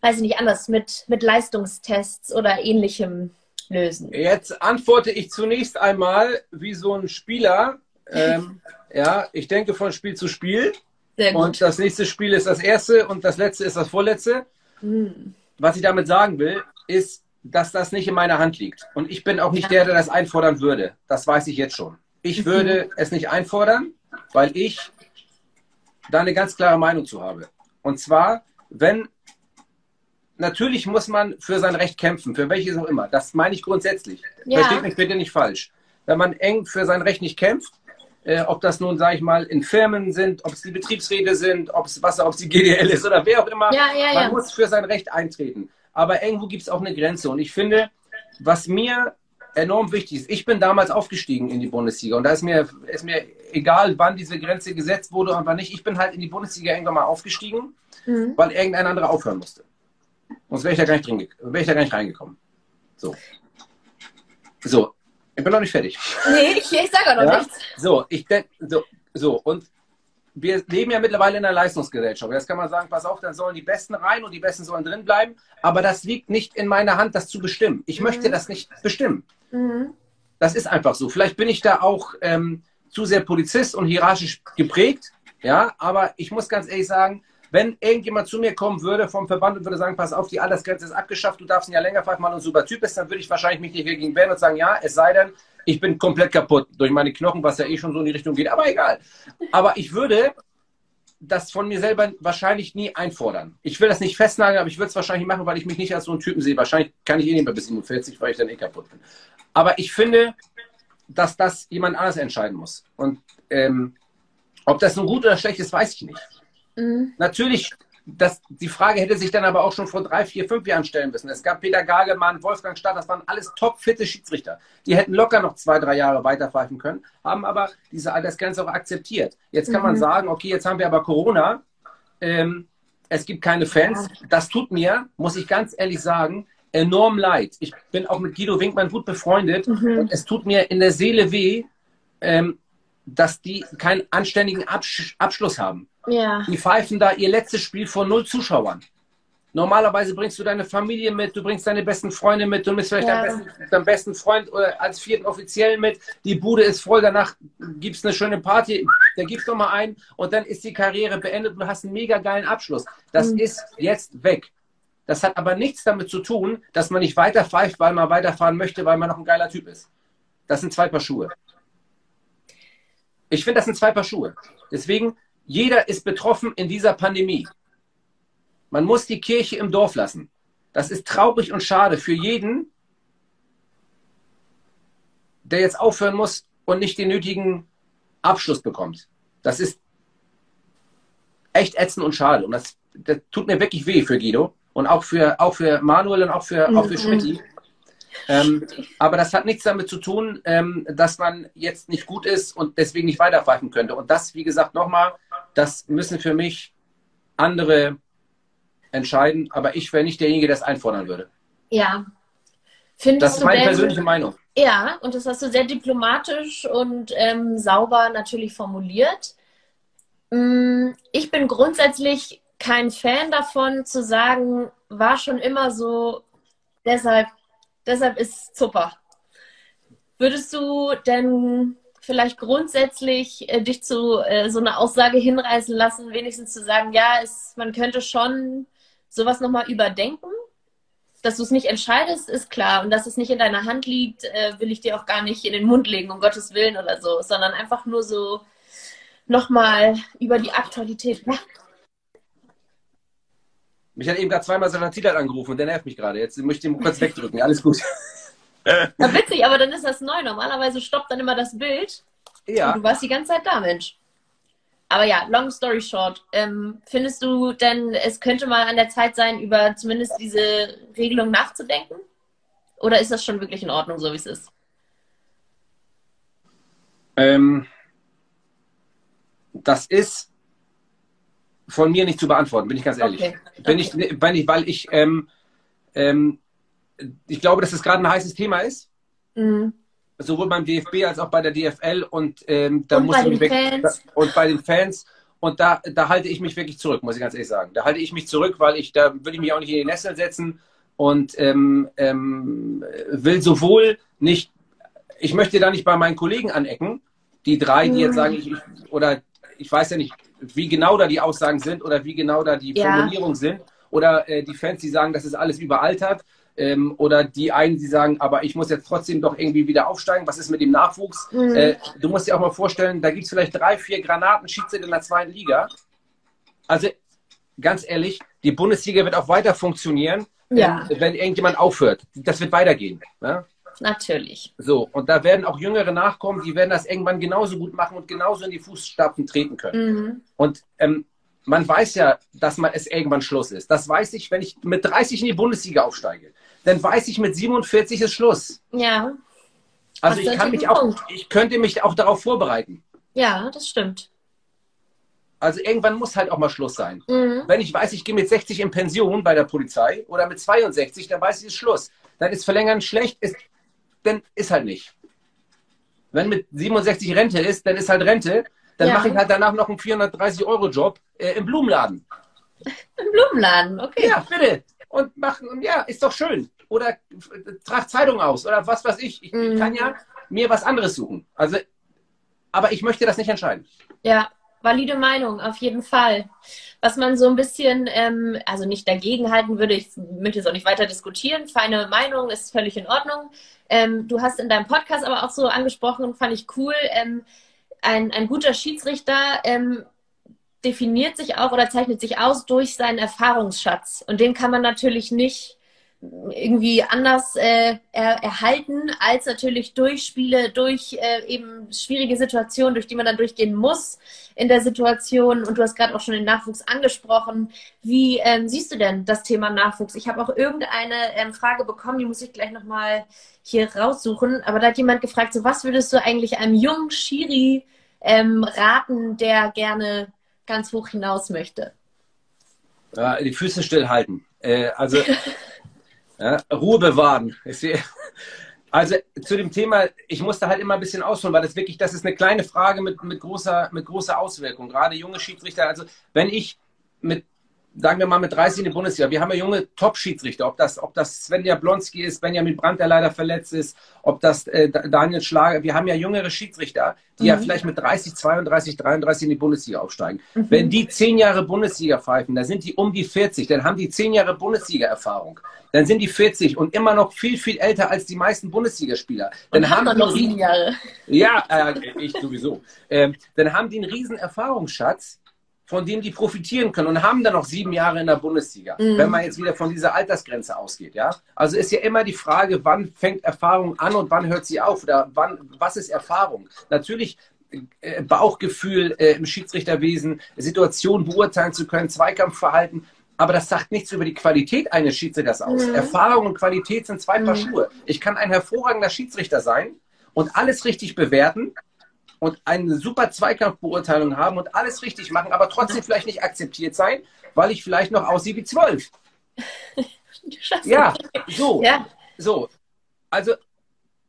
weiß ich nicht, anders mit, mit Leistungstests oder ähnlichem lösen? Jetzt antworte ich zunächst einmal wie so ein Spieler. Ähm, ja, ich denke von Spiel zu Spiel. Sehr gut. Und das nächste Spiel ist das erste und das letzte ist das vorletzte. Hm. Was ich damit sagen will, ist, dass das nicht in meiner Hand liegt. Und ich bin auch nicht der, der das einfordern würde. Das weiß ich jetzt schon. Ich mhm. würde es nicht einfordern, weil ich da eine ganz klare Meinung zu habe. Und zwar, wenn natürlich muss man für sein Recht kämpfen, für welches auch immer. Das meine ich grundsätzlich. Ja. Versteht mich bitte nicht falsch. Wenn man eng für sein Recht nicht kämpft, äh, ob das nun, sage ich mal, in Firmen sind, ob es die Betriebsräte sind, ob es was, ob es die GDL ist oder wer auch immer, ja, ja, man muss für sein Recht eintreten aber irgendwo gibt es auch eine Grenze. Und ich finde, was mir enorm wichtig ist, ich bin damals aufgestiegen in die Bundesliga und da ist mir, ist mir egal, wann diese Grenze gesetzt wurde und wann nicht. Ich bin halt in die Bundesliga irgendwann mal aufgestiegen, mhm. weil irgendein anderer aufhören musste. Sonst wäre ich da gar nicht drin, wäre ich da gar nicht reingekommen. So. So. Ich bin noch nicht fertig. Nee, ich, ich sage auch noch ja? nichts. So, ich denke, so, so, und wir leben ja mittlerweile in einer Leistungsgesellschaft. Jetzt kann man sagen, pass auf, dann sollen die Besten rein und die Besten sollen drin bleiben. Aber das liegt nicht in meiner Hand, das zu bestimmen. Ich mhm. möchte das nicht bestimmen. Mhm. Das ist einfach so. Vielleicht bin ich da auch ähm, zu sehr Polizist und hierarchisch geprägt. Ja, aber ich muss ganz ehrlich sagen, wenn irgendjemand zu mir kommen würde vom Verband und würde sagen, pass auf, die Altersgrenze ist abgeschafft, du darfst ein Jahr länger pfeifen, weil du ein super Typ bist, dann würde ich wahrscheinlich mich nicht dagegen wehren und sagen, ja, es sei denn, ich bin komplett kaputt durch meine Knochen, was ja eh schon so in die Richtung geht, aber egal. Aber ich würde das von mir selber wahrscheinlich nie einfordern. Ich will das nicht festnageln, aber ich würde es wahrscheinlich machen, weil ich mich nicht als so einen Typen sehe. Wahrscheinlich kann ich eh nicht mehr bis 47, weil ich dann eh kaputt bin. Aber ich finde, dass das jemand anders entscheiden muss. Und ähm, ob das nun gut oder schlecht ist, weiß ich nicht. Mhm. Natürlich, das, die Frage hätte sich dann aber auch schon vor drei, vier, fünf Jahren stellen müssen. Es gab Peter Gagemann, Wolfgang Stadt, das waren alles topfitte Schiedsrichter. Die hätten locker noch zwei, drei Jahre weiterpfeifen können, haben aber diese Altersgrenze auch akzeptiert. Jetzt kann mhm. man sagen, okay, jetzt haben wir aber Corona. Ähm, es gibt keine Fans. Das tut mir, muss ich ganz ehrlich sagen, enorm leid. Ich bin auch mit Guido Winkmann gut befreundet mhm. und es tut mir in der Seele weh, ähm, dass die keinen anständigen Absch Abschluss haben. Ja. Die pfeifen da ihr letztes Spiel vor null Zuschauern. Normalerweise bringst du deine Familie mit, du bringst deine besten Freunde mit, du bist vielleicht ja. deinen, besten, deinen besten Freund äh, als vierten Offiziellen mit, die Bude ist voll, danach gibt es eine schöne Party, da gibst du mal ein und dann ist die Karriere beendet und du hast einen mega geilen Abschluss. Das mhm. ist jetzt weg. Das hat aber nichts damit zu tun, dass man nicht weiter pfeift, weil man weiterfahren möchte, weil man noch ein geiler Typ ist. Das sind zwei Paar Schuhe. Ich finde, das sind zwei Paar Schuhe. Deswegen, jeder ist betroffen in dieser Pandemie. Man muss die Kirche im Dorf lassen. Das ist traurig und schade für jeden, der jetzt aufhören muss und nicht den nötigen Abschluss bekommt. Das ist echt ätzend und schade. Und das, das tut mir wirklich weh für Guido und auch für, auch für Manuel und auch für, mhm. auch für Schmidt. Ähm, aber das hat nichts damit zu tun, ähm, dass man jetzt nicht gut ist und deswegen nicht weiterpfeifen könnte. Und das, wie gesagt, nochmal, das müssen für mich andere entscheiden, aber ich wäre nicht derjenige, der es einfordern würde. Ja. Findest das ist meine denn, persönliche Meinung. Ja, und das hast du sehr diplomatisch und ähm, sauber natürlich formuliert. Mm, ich bin grundsätzlich kein Fan davon zu sagen, war schon immer so, deshalb, deshalb ist super. Würdest du denn vielleicht grundsätzlich äh, dich zu äh, so einer Aussage hinreißen lassen, wenigstens zu sagen, ja, es, man könnte schon sowas nochmal überdenken? Dass du es nicht entscheidest, ist klar. Und dass es nicht in deiner Hand liegt, äh, will ich dir auch gar nicht in den Mund legen, um Gottes Willen oder so, sondern einfach nur so nochmal über die Aktualität. Mich hat eben gerade zweimal Salatilat angerufen und der nervt mich gerade. Jetzt möchte ich ihn kurz wegdrücken. Alles gut. Na, witzig, aber dann ist das neu. Normalerweise stoppt dann immer das Bild. Ja. Und du warst die ganze Zeit da, Mensch. Aber ja, long story short. Ähm, findest du denn, es könnte mal an der Zeit sein, über zumindest diese Regelung nachzudenken? Oder ist das schon wirklich in Ordnung, so wie es ist? Ähm, das ist von mir nicht zu beantworten, bin ich ganz ehrlich. Okay. Bin okay. ich, weil ich, weil ich, ähm, ähm, ich glaube, dass es das gerade ein heißes Thema ist. Mhm. Sowohl beim DFB als auch bei der DFL und ähm, da und muss ich mich wirklich, und bei den Fans und da, da halte ich mich wirklich zurück, muss ich ganz ehrlich sagen. Da halte ich mich zurück, weil ich da würde ich mich auch nicht in die Nessel setzen und ähm, ähm, will sowohl nicht, ich möchte da nicht bei meinen Kollegen anecken, die drei, die jetzt mhm. sagen, ich, oder ich weiß ja nicht, wie genau da die Aussagen sind oder wie genau da die ja. Formulierungen sind. Oder äh, die Fans, die sagen, das ist alles überaltert. Ähm, oder die einen, die sagen, aber ich muss jetzt trotzdem doch irgendwie wieder aufsteigen. Was ist mit dem Nachwuchs? Mhm. Äh, du musst dir auch mal vorstellen, da gibt es vielleicht drei, vier Granaten Schiedsrichter in der zweiten Liga. Also ganz ehrlich, die Bundesliga wird auch weiter funktionieren, ja. wenn, wenn irgendjemand aufhört. Das wird weitergehen. Ne? Natürlich. So, und da werden auch Jüngere nachkommen, die werden das irgendwann genauso gut machen und genauso in die Fußstapfen treten können. Mhm. Und ähm, man weiß ja, dass man es irgendwann Schluss ist. Das weiß ich, wenn ich mit 30 in die Bundesliga aufsteige. Dann weiß ich, mit 47 ist Schluss. Ja. Also ich kann mich auch, ich könnte mich auch darauf vorbereiten. Ja, das stimmt. Also irgendwann muss halt auch mal Schluss sein. Mhm. Wenn ich weiß, ich gehe mit 60 in Pension bei der Polizei oder mit 62, dann weiß ich, es ist Schluss. Dann ist Verlängern schlecht, ist dann ist halt nicht. Wenn mit 67 Rente ist, dann ist halt Rente. Dann ja. mache ich halt danach noch einen 430-Euro-Job äh, im Blumenladen. Im Blumenladen, okay. Ja, bitte. Und machen, ja, ist doch schön. Oder äh, trag Zeitung aus oder was weiß ich. Ich, mhm. kann ja mir was anderes suchen. Also, aber ich möchte das nicht entscheiden. Ja, valide Meinung, auf jeden Fall. Was man so ein bisschen, ähm, also nicht dagegen halten würde, ich möchte es auch nicht weiter diskutieren, feine Meinung ist völlig in Ordnung. Ähm, du hast in deinem Podcast aber auch so angesprochen, fand ich cool, ähm, ein, ein guter Schiedsrichter ähm, definiert sich auch oder zeichnet sich aus durch seinen Erfahrungsschatz. Und den kann man natürlich nicht irgendwie anders äh, er, erhalten, als natürlich durch Spiele, durch äh, eben schwierige Situationen, durch die man dann durchgehen muss in der Situation. Und du hast gerade auch schon den Nachwuchs angesprochen. Wie ähm, siehst du denn das Thema Nachwuchs? Ich habe auch irgendeine ähm, Frage bekommen, die muss ich gleich nochmal hier raussuchen. Aber da hat jemand gefragt, so was würdest du eigentlich einem jungen Schiri ähm, raten, der gerne ganz hoch hinaus möchte? Ja, die Füße stillhalten. Äh, also Ja, Ruhe bewahren. Also zu dem Thema, ich musste halt immer ein bisschen ausholen, weil das wirklich, das ist eine kleine Frage mit, mit, großer, mit großer Auswirkung. Gerade junge Schiedsrichter, also wenn ich mit sagen wir mal mit 30 in der Bundesliga. Wir haben ja junge Top-Schiedsrichter, ob das, ob das Sven Jablonski ist, Benjamin Brandt, der leider verletzt ist, ob das äh, Daniel Schlager. Wir haben ja jüngere Schiedsrichter, die mhm. ja vielleicht mit 30, 32, 33 in die Bundesliga aufsteigen. Mhm. Wenn die zehn Jahre Bundesliga pfeifen, dann sind die um die 40, dann haben die zehn Jahre Bundesliga-Erfahrung. Dann sind die 40 und immer noch viel, viel älter als die meisten Bundesligaspieler. Dann und haben, haben noch sieben Jahre. Ja, äh, ich sowieso. Ähm, dann haben die einen riesen Erfahrungsschatz von dem die profitieren können und haben dann noch sieben Jahre in der Bundesliga, mhm. wenn man jetzt wieder von dieser Altersgrenze ausgeht, ja. Also ist ja immer die Frage, wann fängt Erfahrung an und wann hört sie auf oder wann, was ist Erfahrung? Natürlich äh, Bauchgefühl äh, im Schiedsrichterwesen, Situationen beurteilen zu können, Zweikampfverhalten, aber das sagt nichts über die Qualität eines Schiedsrichters aus. Mhm. Erfahrung und Qualität sind zwei Paar mhm. Schuhe. Ich kann ein hervorragender Schiedsrichter sein und alles richtig bewerten, und eine super Zweikampfbeurteilung haben und alles richtig machen, aber trotzdem vielleicht nicht akzeptiert sein, weil ich vielleicht noch aussehe wie zwölf. ja, so. Ja. So. Also,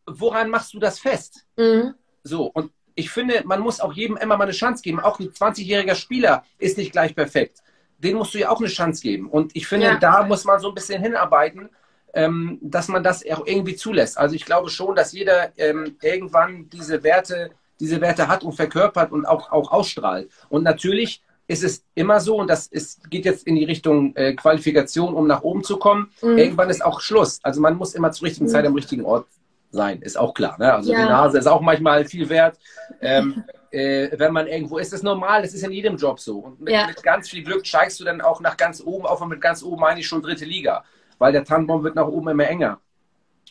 woran machst du das fest? Mhm. So, und ich finde, man muss auch jedem immer mal eine Chance geben. Auch ein 20-jähriger Spieler ist nicht gleich perfekt. Den musst du ja auch eine Chance geben. Und ich finde, ja. da muss man so ein bisschen hinarbeiten, ähm, dass man das auch irgendwie zulässt. Also ich glaube schon, dass jeder ähm, irgendwann diese Werte diese Werte hat und verkörpert und auch, auch ausstrahlt. Und natürlich ist es immer so, und das ist, geht jetzt in die Richtung äh, Qualifikation, um nach oben zu kommen. Mhm. Irgendwann ist auch Schluss. Also man muss immer zur richtigen mhm. Zeit am richtigen Ort sein, ist auch klar. Ne? Also ja. die Nase ist auch manchmal viel wert. Ähm, äh, wenn man irgendwo ist, ist normal, das ist in jedem Job so. Und mit, ja. mit, ganz viel Glück steigst du dann auch nach ganz oben auf und mit ganz oben meine ich schon dritte Liga, weil der Tannenbaum wird nach oben immer enger.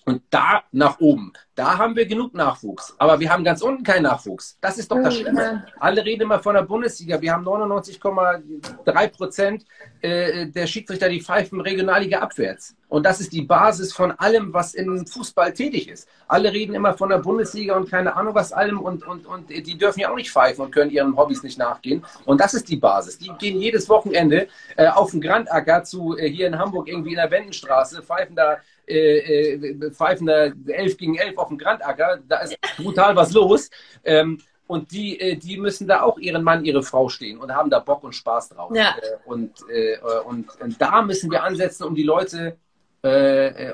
Und da nach oben, da haben wir genug Nachwuchs. Aber wir haben ganz unten keinen Nachwuchs. Das ist doch das Schlimme. Alle reden immer von der Bundesliga. Wir haben 99,3 Prozent äh, der Schiedsrichter, die pfeifen Regionalliga abwärts. Und das ist die Basis von allem, was im Fußball tätig ist. Alle reden immer von der Bundesliga und keine Ahnung was allem. Und, und, und die dürfen ja auch nicht pfeifen und können ihren Hobbys nicht nachgehen. Und das ist die Basis. Die gehen jedes Wochenende äh, auf den Grandacker zu, äh, hier in Hamburg irgendwie in der Wendenstraße, pfeifen da äh, äh, pfeifen da 11 gegen 11 auf dem Grandacker, da ist brutal was los. Ähm, und die, äh, die müssen da auch ihren Mann, ihre Frau stehen und haben da Bock und Spaß drauf. Ja. Äh, und, äh, und, und, da müssen wir ansetzen, um die Leute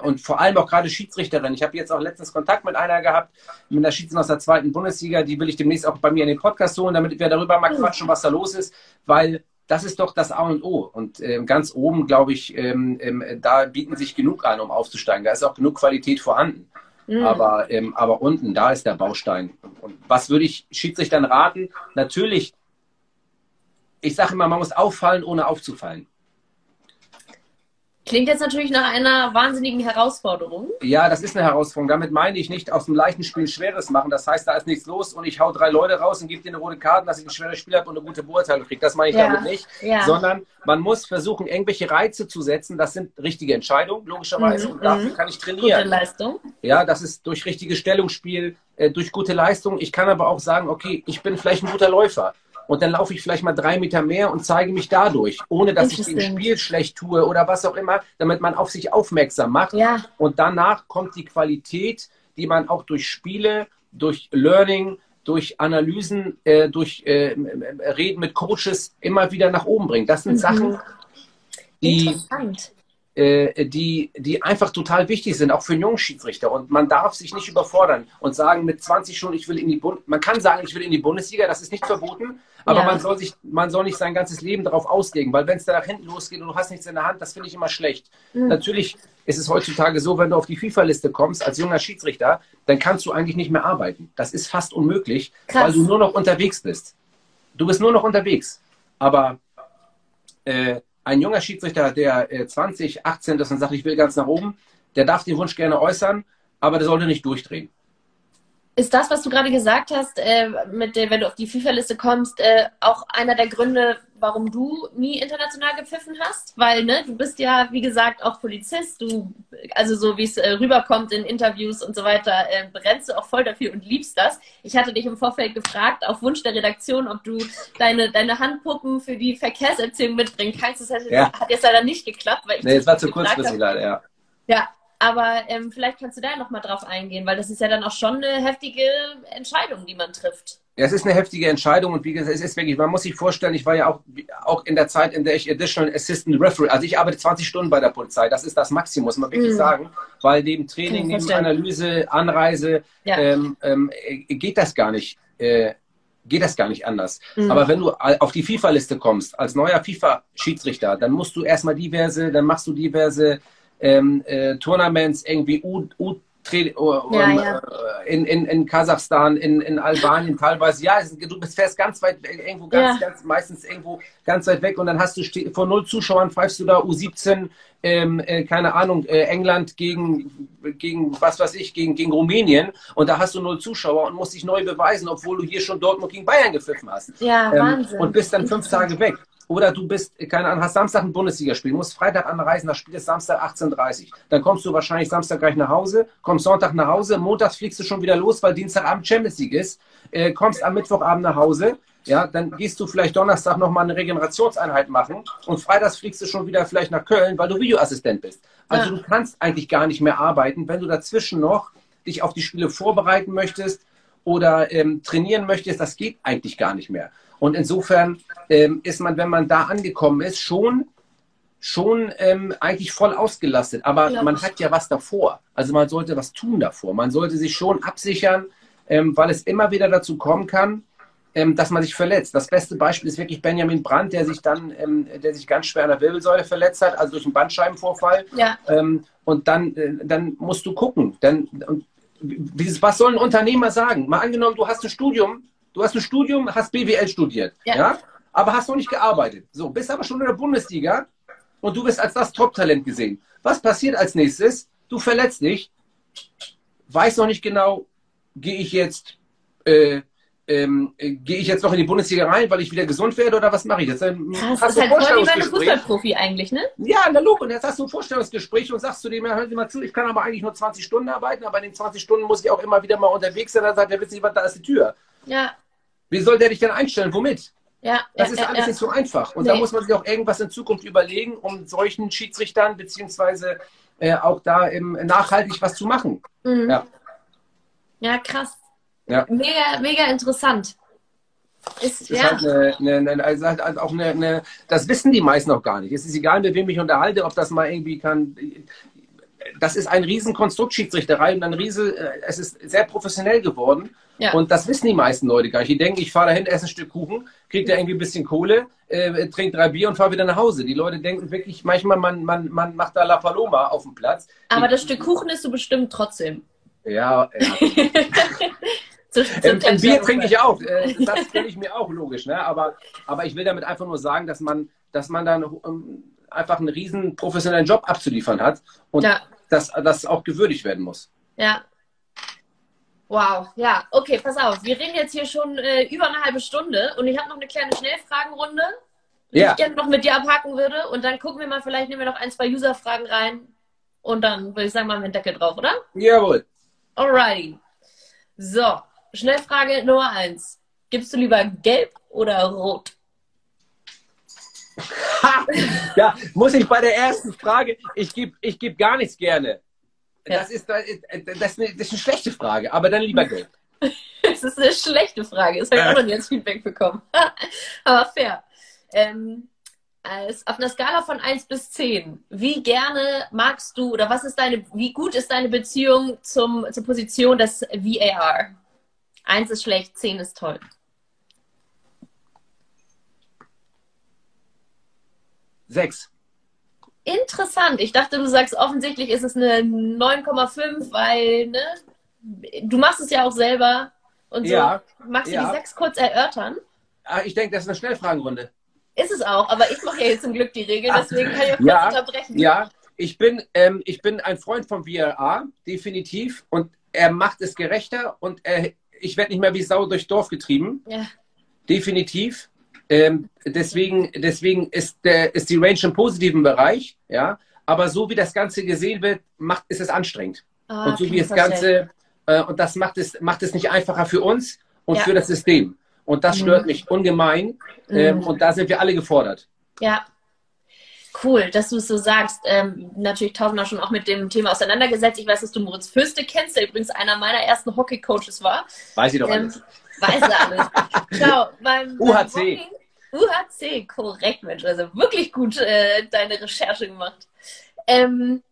und vor allem auch gerade Schiedsrichterin. Ich habe jetzt auch letztens Kontakt mit einer gehabt, mit einer Schiedsrichterin aus der zweiten Bundesliga, die will ich demnächst auch bei mir in den Podcast holen, damit wir darüber mal quatschen, was da los ist, weil das ist doch das A und O. Und äh, ganz oben, glaube ich, ähm, ähm, da bieten sich genug an, um aufzusteigen. Da ist auch genug Qualität vorhanden. Mhm. Aber, ähm, aber unten, da ist der Baustein. Und was würde ich Schiedsrichtern raten? Natürlich, ich sage immer, man muss auffallen, ohne aufzufallen. Klingt jetzt natürlich nach einer wahnsinnigen Herausforderung. Ja, das ist eine Herausforderung. Damit meine ich nicht aus dem leichten Spiel ein schweres machen. Das heißt, da ist nichts los und ich hau drei Leute raus und gebe dir eine rote Karte, dass ich ein schweres Spiel habe und eine gute Beurteilung kriege. Das meine ich ja. damit nicht. Ja. Sondern man muss versuchen, irgendwelche Reize zu setzen. Das sind richtige Entscheidungen, logischerweise. Mhm. Und dafür mhm. kann ich trainieren. Gute Leistung. Ja, das ist durch richtige Stellungsspiel, äh, durch gute Leistung. Ich kann aber auch sagen, okay, ich bin vielleicht ein guter Läufer und dann laufe ich vielleicht mal drei Meter mehr und zeige mich dadurch, ohne dass ich im Spiel schlecht tue oder was auch immer, damit man auf sich aufmerksam macht. Ja. Und danach kommt die Qualität, die man auch durch Spiele, durch Learning, durch Analysen, äh, durch äh, Reden mit Coaches immer wieder nach oben bringt. Das sind mhm. Sachen, die, äh, die, die einfach total wichtig sind, auch für einen jungen Schiedsrichter. Und man darf sich nicht überfordern und sagen mit 20 schon, ich will in die Bund man kann sagen, ich will in die Bundesliga, das ist nicht verboten, aber ja. man soll sich, man soll nicht sein ganzes Leben darauf auslegen, weil wenn es da nach hinten losgeht und du hast nichts in der Hand, das finde ich immer schlecht. Mhm. Natürlich ist es heutzutage so, wenn du auf die FIFA-Liste kommst als junger Schiedsrichter, dann kannst du eigentlich nicht mehr arbeiten. Das ist fast unmöglich, Krass. weil du nur noch unterwegs bist. Du bist nur noch unterwegs. Aber äh, ein junger Schiedsrichter, der äh, 20, 18 ist und sagt, ich will ganz nach oben, der darf den Wunsch gerne äußern, aber der sollte nicht durchdrehen. Ist das, was du gerade gesagt hast, äh, mit der, wenn du auf die FIFA-Liste kommst, äh, auch einer der Gründe, warum du nie international gepfiffen hast? Weil, ne, du bist ja, wie gesagt, auch Polizist. Du, also so wie es äh, rüberkommt in Interviews und so weiter, äh, brennst du auch voll dafür und liebst das. Ich hatte dich im Vorfeld gefragt, auf Wunsch der Redaktion, ob du deine, deine Handpuppen für die Verkehrserziehung mitbringen kannst. Das hat, ja. hat jetzt leider nicht geklappt, weil ich. Nee, es war zu kurzfristig leider, ja. Ja, aber ähm, vielleicht kannst du da nochmal drauf eingehen, weil das ist ja dann auch schon eine heftige Entscheidung, die man trifft. Ja, es ist eine heftige Entscheidung und wie gesagt, es ist wirklich, man muss sich vorstellen, ich war ja auch, auch in der Zeit, in der ich Additional Assistant Referee, also ich arbeite 20 Stunden bei der Polizei, das ist das Maximum, muss man wirklich mm. sagen, weil neben Training, neben Analyse, Anreise, ja. ähm, ähm, geht das gar nicht. Äh, geht das gar nicht anders. Mhm. Aber wenn du auf die FIFA-Liste kommst, als neuer FIFA-Schiedsrichter, dann musst du erstmal diverse, dann machst du diverse ähm, äh, Tournaments, irgendwie U, U ja, ja. Äh, In, in, in Kasachstan, in, in Albanien teilweise. Ja, du bist fährst ganz weit irgendwo ganz, ja. ganz, meistens irgendwo ganz weit weg und dann hast du vor null Zuschauern pfeifst du da U17, ähm, äh, keine Ahnung, äh, England gegen, gegen was weiß ich, gegen, gegen Rumänien und da hast du null Zuschauer und musst dich neu beweisen, obwohl du hier schon Dortmund gegen Bayern gepfiffen hast. Ja, ähm, Wahnsinn. Und bist dann fünf Tage weg. Oder du bist, keine Ahnung, hast Samstag ein Bundesligaspiel, musst Freitag anreisen, das Spiel ist Samstag 18.30 Uhr. Dann kommst du wahrscheinlich Samstag gleich nach Hause, kommst Sonntag nach Hause, montags fliegst du schon wieder los, weil Dienstagabend Champions League ist, äh, kommst am Mittwochabend nach Hause, ja, dann gehst du vielleicht Donnerstag nochmal eine Regenerationseinheit machen und freitags fliegst du schon wieder vielleicht nach Köln, weil du Videoassistent bist. Also ja. du kannst eigentlich gar nicht mehr arbeiten, wenn du dazwischen noch dich auf die Spiele vorbereiten möchtest oder ähm, trainieren möchtest, das geht eigentlich gar nicht mehr. Und insofern ähm, ist man, wenn man da angekommen ist, schon, schon ähm, eigentlich voll ausgelastet. Aber ja. man hat ja was davor. Also man sollte was tun davor. Man sollte sich schon absichern, ähm, weil es immer wieder dazu kommen kann, ähm, dass man sich verletzt. Das beste Beispiel ist wirklich Benjamin Brandt, der sich dann, ähm, der sich ganz schwer an der Wirbelsäule verletzt hat, also durch einen Bandscheibenvorfall. Ja. Ähm, und dann, äh, dann musst du gucken. Dann, was soll ein Unternehmer sagen? Mal angenommen, du hast ein Studium Du hast ein Studium, hast BWL studiert, ja. ja? aber hast noch nicht gearbeitet. So, bist aber schon in der Bundesliga und du bist als das Top-Talent gesehen. Was passiert als nächstes? Du verletzt dich, weißt noch nicht genau, gehe ich jetzt äh, ähm, gehe ich jetzt noch in die Bundesliga rein, weil ich wieder gesund werde oder was mache ich jetzt? Dann das hast ist halt voll wie bei einem Fußballprofi eigentlich, ne? Ja, na look, und jetzt hast du ein Vorstellungsgespräch und sagst zu dem, hör dir mal zu, ich kann aber eigentlich nur 20 Stunden arbeiten, aber in den 20 Stunden muss ich auch immer wieder mal unterwegs sein, dann sagt er, wisst ihr was, da ist die Tür. Ja. Wie soll der dich denn einstellen? Womit? Ja, das ja, ist alles ja. nicht so einfach. Und nee. da muss man sich auch irgendwas in Zukunft überlegen, um solchen Schiedsrichtern beziehungsweise äh, auch da im, nachhaltig was zu machen. Mhm. Ja. ja, krass. Ja. Mega, mega interessant. Ist, ja. Halt eine, eine, eine, also halt auch eine, das wissen die meisten auch gar nicht. Es ist egal, mit wem ich unterhalte, ob das mal irgendwie kann. Das ist ein Riesenkonstrukt Schiedsrichterei und ein Riese, äh, es ist sehr professionell geworden. Ja. Und das wissen die meisten Leute gar nicht. Die denken, ich fahre dahin, esse ein Stück Kuchen, kriege da irgendwie ein bisschen Kohle, äh, trinke drei Bier und fahre wieder nach Hause. Die Leute denken wirklich, manchmal, man, man, man macht da La Paloma auf dem Platz. Aber die, das Stück Kuchen isst du bestimmt trotzdem. Ja, ja. Zu, zu ähm, ein Bier trinke ich auch. Äh, das stelle ich mir auch logisch. Ne? Aber, aber ich will damit einfach nur sagen, dass man, dass man dann um, einfach einen riesen professionellen Job abzuliefern hat und ja. Dass das auch gewürdigt werden muss. Ja. Wow, ja, okay, pass auf. Wir reden jetzt hier schon äh, über eine halbe Stunde und ich habe noch eine kleine Schnellfragenrunde, die ja. ich gerne noch mit dir abhaken würde. Und dann gucken wir mal, vielleicht nehmen wir noch ein, zwei User-Fragen rein und dann würde ich sagen, machen wir den Deckel drauf, oder? Jawohl. Alrighty. So, Schnellfrage Nummer eins. Gibst du lieber gelb oder rot? ja, muss ich bei der ersten Frage, ich gebe ich geb gar nichts gerne. Ja. Das, ist, das, ist eine, das ist eine schlechte Frage, aber dann lieber gelb. das ist eine schlechte Frage. Das habe ich auch noch nie als Feedback bekommen. aber fair. Ähm, als, auf einer Skala von 1 bis 10, wie gerne magst du oder was ist deine, wie gut ist deine Beziehung zum, zur Position des VAR? Eins ist schlecht, zehn ist toll. Sechs. Interessant. Ich dachte, du sagst, offensichtlich ist es eine 9,5, weil, ne? Du machst es ja auch selber und so. Ja, Magst du ja. die sechs kurz erörtern? Ah, ich denke, das ist eine Schnellfragenrunde. Ist es auch, aber ich mache ja jetzt zum Glück die Regel, deswegen kann ich auch kurz ja, unterbrechen. Ja, ich bin, ähm, ich bin ein Freund von VRA, definitiv. Und er macht es gerechter und er, ich werde nicht mehr wie Sau durch Dorf getrieben. Ja. Definitiv. Ähm, deswegen deswegen ist, der, ist die Range im positiven Bereich, ja. Aber so wie das Ganze gesehen wird, macht, ist es anstrengend. Ah, und so wie das Ganze, äh, und das macht es, macht es nicht einfacher für uns und Ja. für das System. Und das Mhm. stört mich ungemein. Ähm, Mhm. und da sind wir alle gefordert. Ja. Cool, dass du es so sagst. Ähm, natürlich tausendmal schon auch mit dem Thema auseinandergesetzt. Ich weiß, dass du Moritz Fürste kennst, der übrigens einer meiner ersten Hockey-Coaches war. Weiß ich doch Ähm, alles. weiß er alles. Schau, beim, beim UHC. Hockey- UHC, korrekt, Mensch. Also wirklich gut äh, deine Recherche gemacht. Ähm,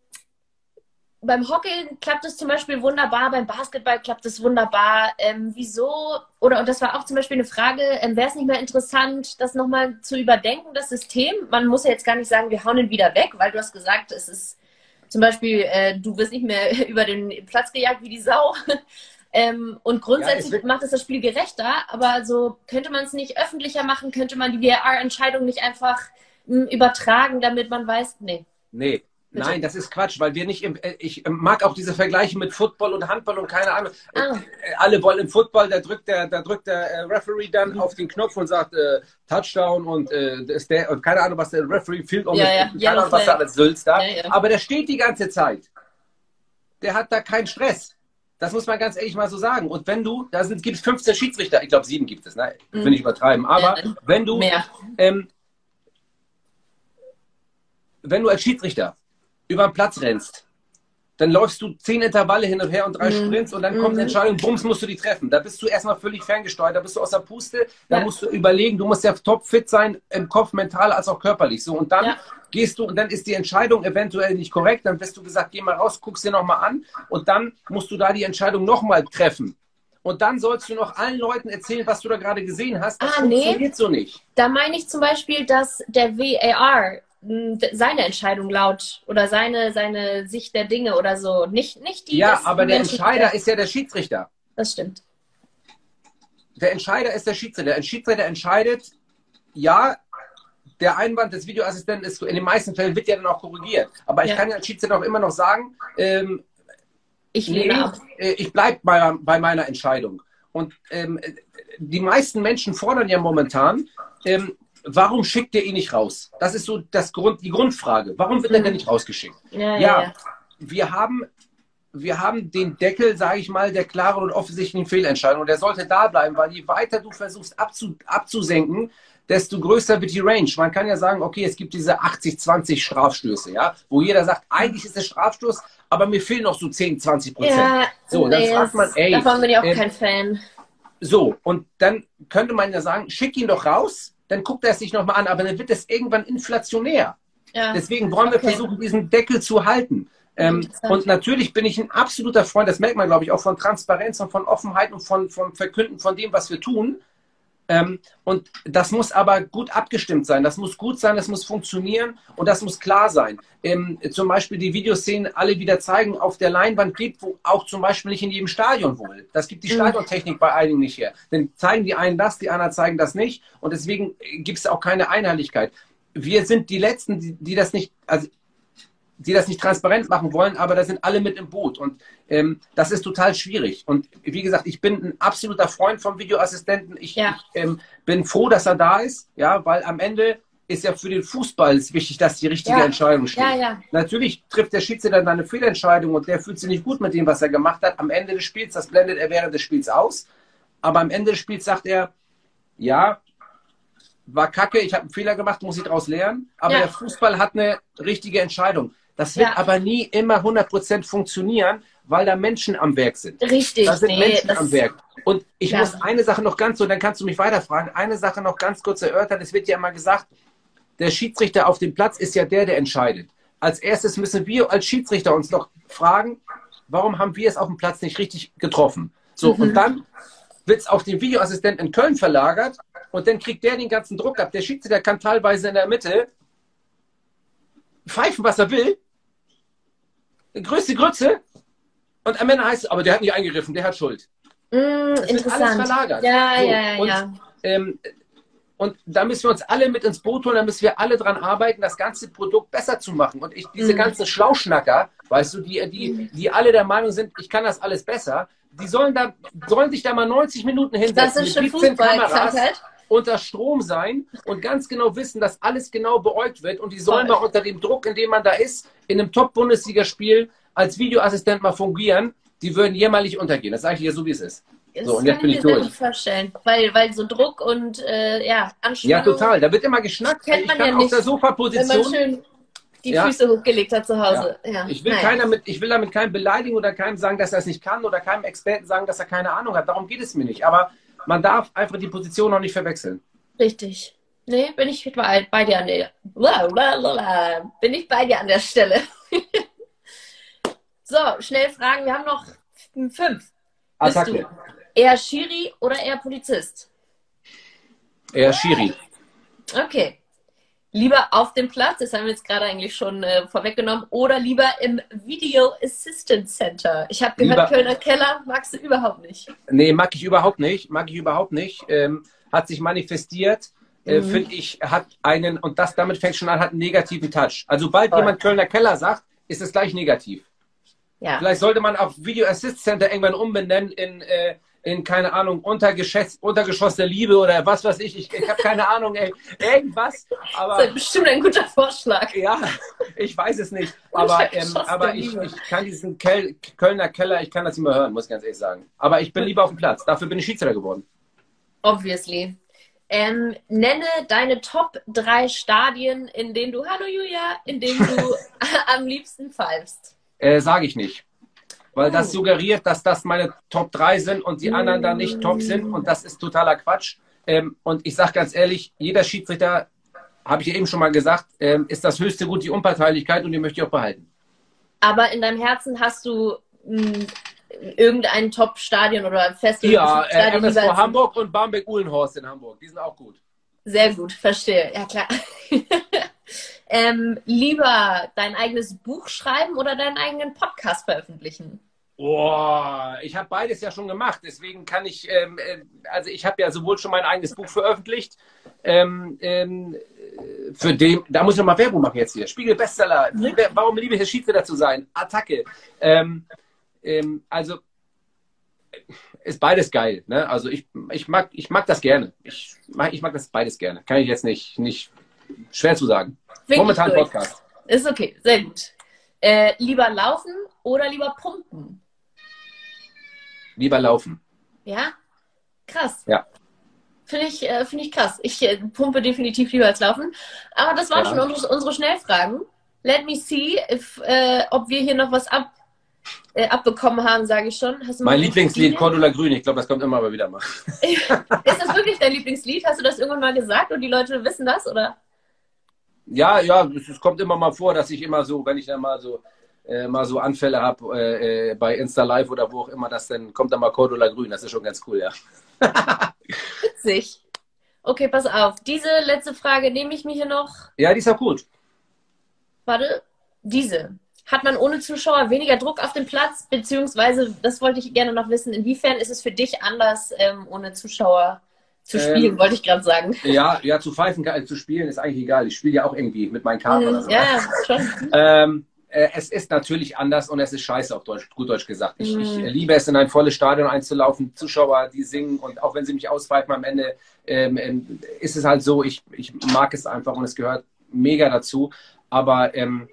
beim Hockey klappt es zum Beispiel wunderbar, beim Basketball klappt es wunderbar. Ähm, wieso? Oder, und das war auch zum Beispiel eine Frage, ähm, wäre es nicht mehr interessant, das nochmal zu überdenken, das System? Man muss ja jetzt gar nicht sagen, wir hauen ihn wieder weg, weil du hast gesagt, es ist zum Beispiel, äh, du wirst nicht mehr über den Platz gejagt wie die Sau. Ähm, und Ja, es grundsätzlich macht es das Spiel gerechter, aber so könnte man es nicht öffentlicher machen, könnte man die VR-Entscheidung nicht einfach mh, übertragen, damit man weiß, nee. Nee. Bitte. Nein, das ist Quatsch, weil wir nicht im, äh, ich äh, mag auch diese Vergleiche mit Football und Handball und keine Ahnung. Ah. Äh, Alle wollen im Football, da drückt der, da drückt der Referee dann Mhm. auf den Knopf und sagt äh, Touchdown und äh, der und keine Ahnung, was der Referee Field um Ja, ja, keine Yellow Ahnung, was da alles sülzt da. Ja, ja. Aber der steht die ganze Zeit. Der hat da keinen Stress. Das muss man ganz ehrlich mal so sagen. Und wenn du, da sind, gibt es 15 Schiedsrichter, ich glaube sieben gibt es, ne? Mhm. will ich übertreiben. Aber Ja, wenn du Mehr. ähm, wenn du als Schiedsrichter über den Platz rennst, dann läufst du zehn Intervalle hin und her und drei Mhm. Sprints und dann kommt Mhm. eine Entscheidung, bums, musst du die treffen. Da bist du erstmal völlig ferngesteuert, da bist du aus der Puste, da Ja. musst du überlegen, du musst ja top fit sein, im Kopf, mental als auch körperlich. So, und dann Ja. gehst du und dann ist die Entscheidung eventuell nicht korrekt, dann wirst du gesagt, geh mal raus, guck's dir nochmal an und dann musst du da die Entscheidung nochmal treffen. Und dann sollst du noch allen Leuten erzählen, was du da gerade gesehen hast. Das Ah, nee. funktioniert so nicht. Da meine ich zum Beispiel, dass der VAR seine Entscheidung laut oder seine, seine Sicht der Dinge oder so, nicht, nicht die. Ja, aber der Menschen- Entscheider ist ja der Schiedsrichter. Das stimmt. Der Entscheider ist der Schiedsrichter. Der Schiedsrichter entscheidet, ja, der Einwand des Videoassistenten ist in den meisten Fällen wird ja dann auch korrigiert. Aber ich Ja. kann ja als Schiedsrichter auch immer noch sagen, ähm, Ich nee, äh, ich bleibe bei, bei meiner Entscheidung. Und ähm, die meisten Menschen fordern ja momentan, ähm, warum schickt ihr ihn nicht raus? Das ist so das Grund, die Grundfrage. Warum wird er Mhm. denn nicht rausgeschickt? Ja, ja, Ja, wir haben, wir haben den Deckel, sage ich mal, der klaren und offensichtlichen Fehlentscheidung. Und der sollte da bleiben, weil je weiter du versuchst abzu, abzusenken, desto größer wird die Range. Man kann ja sagen, okay, es gibt diese 80-20 Strafstöße, ja, wo jeder sagt, eigentlich ist es Strafstoß, aber mir fehlen noch so 10, 20 Prozent. Ja, So, dann nee, fragt man, ey, Davon bin ich auch ähm, kein Fan. So, und dann könnte man ja sagen, schick ihn doch raus, dann guckt er es sich nochmal an, aber dann wird es irgendwann inflationär. Ja. Deswegen wollen wir Okay. versuchen, diesen Deckel zu halten. Ähm, und natürlich bin ich ein absoluter Freund, das merkt man, glaube ich, auch von Transparenz und von Offenheit und von, vom Verkünden von dem, was wir tun. Ähm, und das muss aber gut abgestimmt sein. Das muss gut sein, das muss funktionieren und das muss klar sein. Ähm, zum Beispiel die Videoszenen alle wieder zeigen, auf der Leinwand geht, wo auch zum Beispiel nicht in jedem Stadion wohl. Das gibt die Mhm. Stadiontechnik bei einigen nicht her. Denn zeigen die einen das, die anderen zeigen das nicht. Und deswegen gibt es auch keine Einheitlichkeit. Wir sind die Letzten, die, die das nicht, also die das nicht transparent machen wollen, aber da sind alle mit im Boot. Und ähm, das ist total schwierig. Und wie gesagt, ich bin ein absoluter Freund vom Videoassistenten. Ich, Ja. ich ähm, bin froh, dass er da ist, ja, weil am Ende ist ja für den Fußball es wichtig, dass die richtige Ja. Entscheidung steht. Ja, ja. Natürlich trifft der Schiedsrichter dann eine Fehlentscheidung und der fühlt sich nicht gut mit dem, was er gemacht hat. Am Ende des Spiels, das blendet er während des Spiels aus. Aber am Ende des Spiels sagt er, ja, war kacke, ich habe einen Fehler gemacht, muss ich daraus lernen. Aber der Fußball hat eine richtige Entscheidung. Das wird Ja. aber nie immer 100% funktionieren, weil da Menschen am Werk sind. Richtig. Da sind nee, Menschen am Werk. Und ich Ja. muss eine Sache noch ganz so, dann kannst du mich weiterfragen, eine Sache noch ganz kurz erörtern. Es wird ja immer gesagt, der Schiedsrichter auf dem Platz ist ja der, der entscheidet. Als erstes müssen wir als Schiedsrichter uns noch fragen, warum haben wir es auf dem Platz nicht richtig getroffen? So, Mhm. und dann wird es auf den Videoassistenten in Köln verlagert und dann kriegt der den ganzen Druck ab. Der Schiedsrichter kann teilweise in der Mitte pfeifen, was er will. Größte Grütze. Und am Ende heißt es, aber der hat nicht eingegriffen, der hat Schuld. Mm, wird alles interessant. verlagert. Ja, So, ja, ja, und- ja. Ähm, und da müssen wir uns alle mit ins Boot holen, da müssen wir alle dran arbeiten, das ganze Produkt besser zu machen. Und ich, diese mhm. ganzen Schlauschnacker, weißt du, die, die, mhm. die alle der Meinung sind, ich kann das alles besser, die sollen da, sollen sich da mal 90 Minuten hinsetzen mit 17 Kameras unter Strom sein und ganz genau wissen, dass alles genau beäugt wird. Und die sollen mal unter dem Druck, in dem man da ist, in einem Top-Bundesligaspiel als Videoassistent mal fungieren. Die würden jämmerlich untergehen. Das sage ich dir so, wie es ist. Das so, und jetzt bin ich durch. Gut vorstellen, weil, weil so Druck und äh, ja, Anspannung. Ja, total. Da wird immer geschnackt. Kennt man ich kann ja nicht, auf der Sofaposition. Wenn man schön die ja. Füße hochgelegt hat zu Hause. Ja. Ja. Ich, will keiner mit, ich will damit keinem beleidigen oder keinem sagen, dass er es nicht kann oder keinem Experten sagen, dass er keine Ahnung hat. Darum geht es mir nicht. Aber man darf einfach die Position noch nicht verwechseln. Richtig. Nee, bin ich bei, bei dir an der. Bin ich bei dir an der Stelle. so, schnell fragen. Wir haben noch fünf. Attacke. Eher Schiri oder eher Polizist? Eher Schiri. Okay. Lieber auf dem Platz, das haben wir jetzt gerade eigentlich schon äh, vorweggenommen, oder lieber im Video Assistance Center? Ich habe gehört, lieber, Kölner Keller magst du überhaupt nicht. Nee, mag ich überhaupt nicht. Mag ich überhaupt nicht. Ähm, hat sich manifestiert, äh, mhm. finde ich, hat einen, und das damit fängt schon an, hat einen negativen Touch. Also sobald Voll. jemand Kölner Keller sagt, ist es gleich negativ. Ja. Vielleicht sollte man auch Video Assist Center irgendwann umbenennen in äh, in, keine Ahnung, Untergeschoss, Untergeschoss der Liebe oder was weiß ich. Ich, ich habe keine Ahnung, ey. Irgendwas. Aber, das ist bestimmt ein guter Vorschlag. Ja, ich weiß es nicht. Aber, ähm, aber ich, ich, kann diesen Kel Kölner Keller, ich kann das nicht mehr hören, muss ich ganz ehrlich sagen. Aber ich bin lieber auf dem Platz. Dafür bin ich Schiedsrichter geworden. Obviously. Ähm, nenne deine Top 3 Stadien, in denen du, hallo Julia, in denen du am liebsten pfeifst. Äh, Sage ich nicht weil das suggeriert, dass das meine Top 3 sind und die anderen da nicht top sind und das ist totaler Quatsch. Ähm, und ich sage ganz ehrlich, jeder Schiedsrichter, habe ich ja eben schon mal gesagt, ähm, ist das höchste Gut die Unparteilichkeit und die möchte ich auch behalten. Aber in deinem Herzen hast du mh, hm, irgendein Top-Stadion oder Festival? Ja, äh, MSV Hamburg und Barmbek-Uhlenhorst in Hamburg. Die sind auch gut. Sehr gut, verstehe. Ja, klar. ähm, lieber dein eigenes Buch schreiben oder deinen eigenen Podcast veröffentlichen? Boah, ich habe beides ja schon gemacht, deswegen kann ich, ähm, äh, also ich habe ja sowohl schon mein eigenes Buch veröffentlicht, ähm, ähm, für den, da muss ich nochmal Werbung machen jetzt hier. Spiegel Bestseller, Liebe, warum liebe ich Schiedsrichter zu sein? Attacke. Ähm, ähm, also ist beides geil. Ne? Also ich, ich, mag, ich mag das gerne. Ich mag, ich mag das beides gerne. Kann ich jetzt nicht, nicht schwer zu sagen. Wirklich Momentan. Podcast. Ist okay, sehr gut. Äh, lieber laufen oder lieber pumpen? Lieber laufen. Ja? Krass. Ja. Finde ich, äh, find ich krass. Ich äh, pumpe definitiv lieber als laufen. Aber das waren ja. schon unsere, unsere Schnellfragen. Let me see, if, äh, ob wir hier noch was ab, äh, abbekommen haben, sage ich schon. mein Lieblingslied, Cordula Grün. Ich glaube, das kommt immer mal wieder mal. ist das wirklich dein Lieblingslied? Hast du das irgendwann mal gesagt und die Leute wissen das, oder? Ja, ja, es kommt immer mal vor, dass ich immer so, wenn ich dann mal so äh, mal so Anfälle habe äh, äh, bei Insta Live oder wo auch immer, das dann kommt dann mal Cordula Grün. Das ist schon ganz cool, ja. Witzig. Okay, pass auf. Diese letzte Frage nehme ich mir hier noch. Ja, die ist auch gut. Warte, diese. Hat man ohne Zuschauer weniger Druck auf dem Platz? Beziehungsweise, das wollte ich gerne noch wissen, inwiefern ist es für dich anders ähm, ohne Zuschauer zu spielen, ähm, wollte ich gerade sagen. Ja, ja, zu pfeifen, zu spielen ist eigentlich egal. Ich spiele ja auch irgendwie mit meinen Karten mhm, oder so. Ja, schon. ähm, äh, es ist natürlich anders und es ist scheiße auf Deutsch, gut Deutsch gesagt. Ich, mhm. ich liebe es, in ein volles Stadion einzulaufen, Zuschauer, die singen und auch wenn sie mich auspfeifen am Ende, ähm, ähm, ist es halt so, ich, ich mag es einfach und es gehört mega dazu. Aber ähm,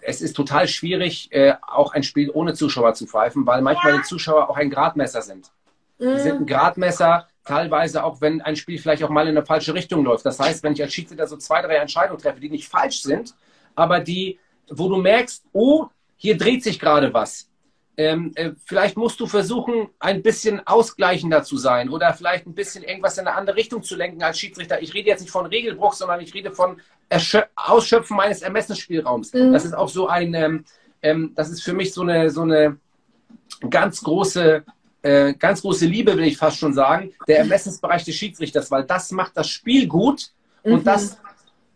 es ist total schwierig, äh, auch ein Spiel ohne Zuschauer zu pfeifen, weil manchmal die Zuschauer auch ein Gradmesser sind. Mhm. Die sind ein Gradmesser, teilweise auch, wenn ein Spiel vielleicht auch mal in eine falsche Richtung läuft. Das heißt, wenn ich als Schiedsrichter so zwei, drei Entscheidungen treffe, die nicht falsch sind, aber die wo du merkst, oh, hier dreht sich gerade was. Ähm, äh, vielleicht musst du versuchen, ein bisschen ausgleichender zu sein oder vielleicht ein bisschen irgendwas in eine andere Richtung zu lenken als Schiedsrichter. Ich rede jetzt nicht von Regelbruch, sondern ich rede von Erschö Ausschöpfen meines Ermessensspielraums. Mhm. Das ist auch so ein, ähm, ähm, das ist für mich so eine, so eine ganz große, äh, ganz große Liebe, will ich fast schon sagen, der Ermessensbereich des Schiedsrichters, weil das macht das Spiel gut und mhm. das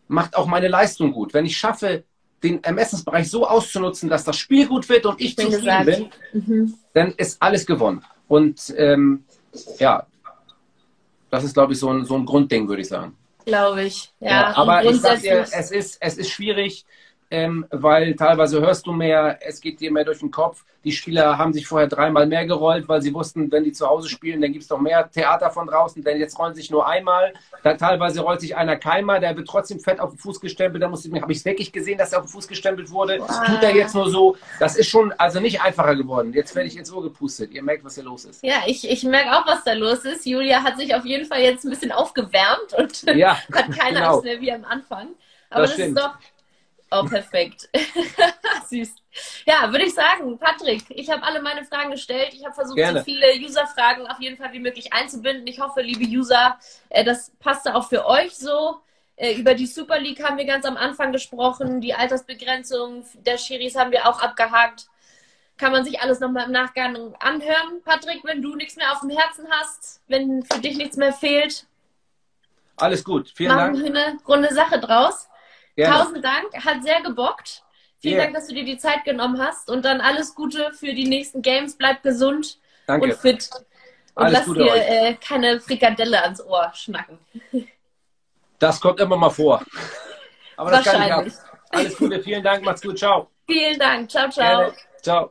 macht auch meine Leistung gut. Wenn ich schaffe, den Ermessensbereich so auszunutzen, dass das Spiel gut wird und ich zufrieden gesagt. bin, mhm. dann ist alles gewonnen. Und ähm, ja, das ist, glaube ich, so ein, so ein Grundding, würde ich sagen. Glaube ich. Ja, ja aber ich sag dir, es ist, es ist schwierig ähm, weil teilweise hörst du mehr, es geht dir mehr durch den Kopf. Die Spieler haben sich vorher dreimal mehr gerollt, weil sie wussten, wenn die zu Hause spielen, dann gibt es noch mehr Theater von draußen, denn jetzt rollen sich nur einmal. Da teilweise rollt sich einer keinmal, der wird trotzdem fett auf den Fuß gestempelt. Da muss ich, habe ich es wirklich gesehen, dass er auf den Fuß gestempelt wurde. Wow. Tut er jetzt nur so. Das ist schon also nicht einfacher geworden. Jetzt werde ich ins Ohr gepustet. Ihr merkt, was hier los ist. Ja, ich, ich merke auch, was da los ist. Julia hat sich auf jeden Fall jetzt ein bisschen aufgewärmt und ja, hat keine genau. Angst mehr wie am Anfang. Aber das, das ist doch Oh, perfekt. Süß. Ja, würde ich sagen, Patrick, ich habe alle meine Fragen gestellt. Ich habe versucht, Gerne. so viele User-Fragen auf jeden Fall wie möglich einzubinden. Ich hoffe, liebe User, äh, das passte auch für euch so. Äh, über die Super League haben wir ganz am Anfang gesprochen. Die Altersbegrenzung der Schiris haben wir auch abgehakt. Kann man sich alles nochmal im Nachgang anhören. Patrick, wenn du nichts mehr auf dem Herzen hast, wenn für dich nichts mehr fehlt. Alles gut. Vielen machen Dank. Machen wir eine runde Sache draus. Gerne. Tausend Dank, hat sehr gebockt. Vielen yeah. Dank, dass du dir die Zeit genommen hast und dann alles Gute für die nächsten Games. Bleib gesund Danke. und fit. Und alles lass Gute dir äh, keine Frikadelle ans Ohr schnacken. Das kommt immer mal vor. Aber das kann ich auch. Alles Gute, vielen Dank, macht's gut, ciao. Vielen Dank, ciao, ciao. Gerne. Ciao.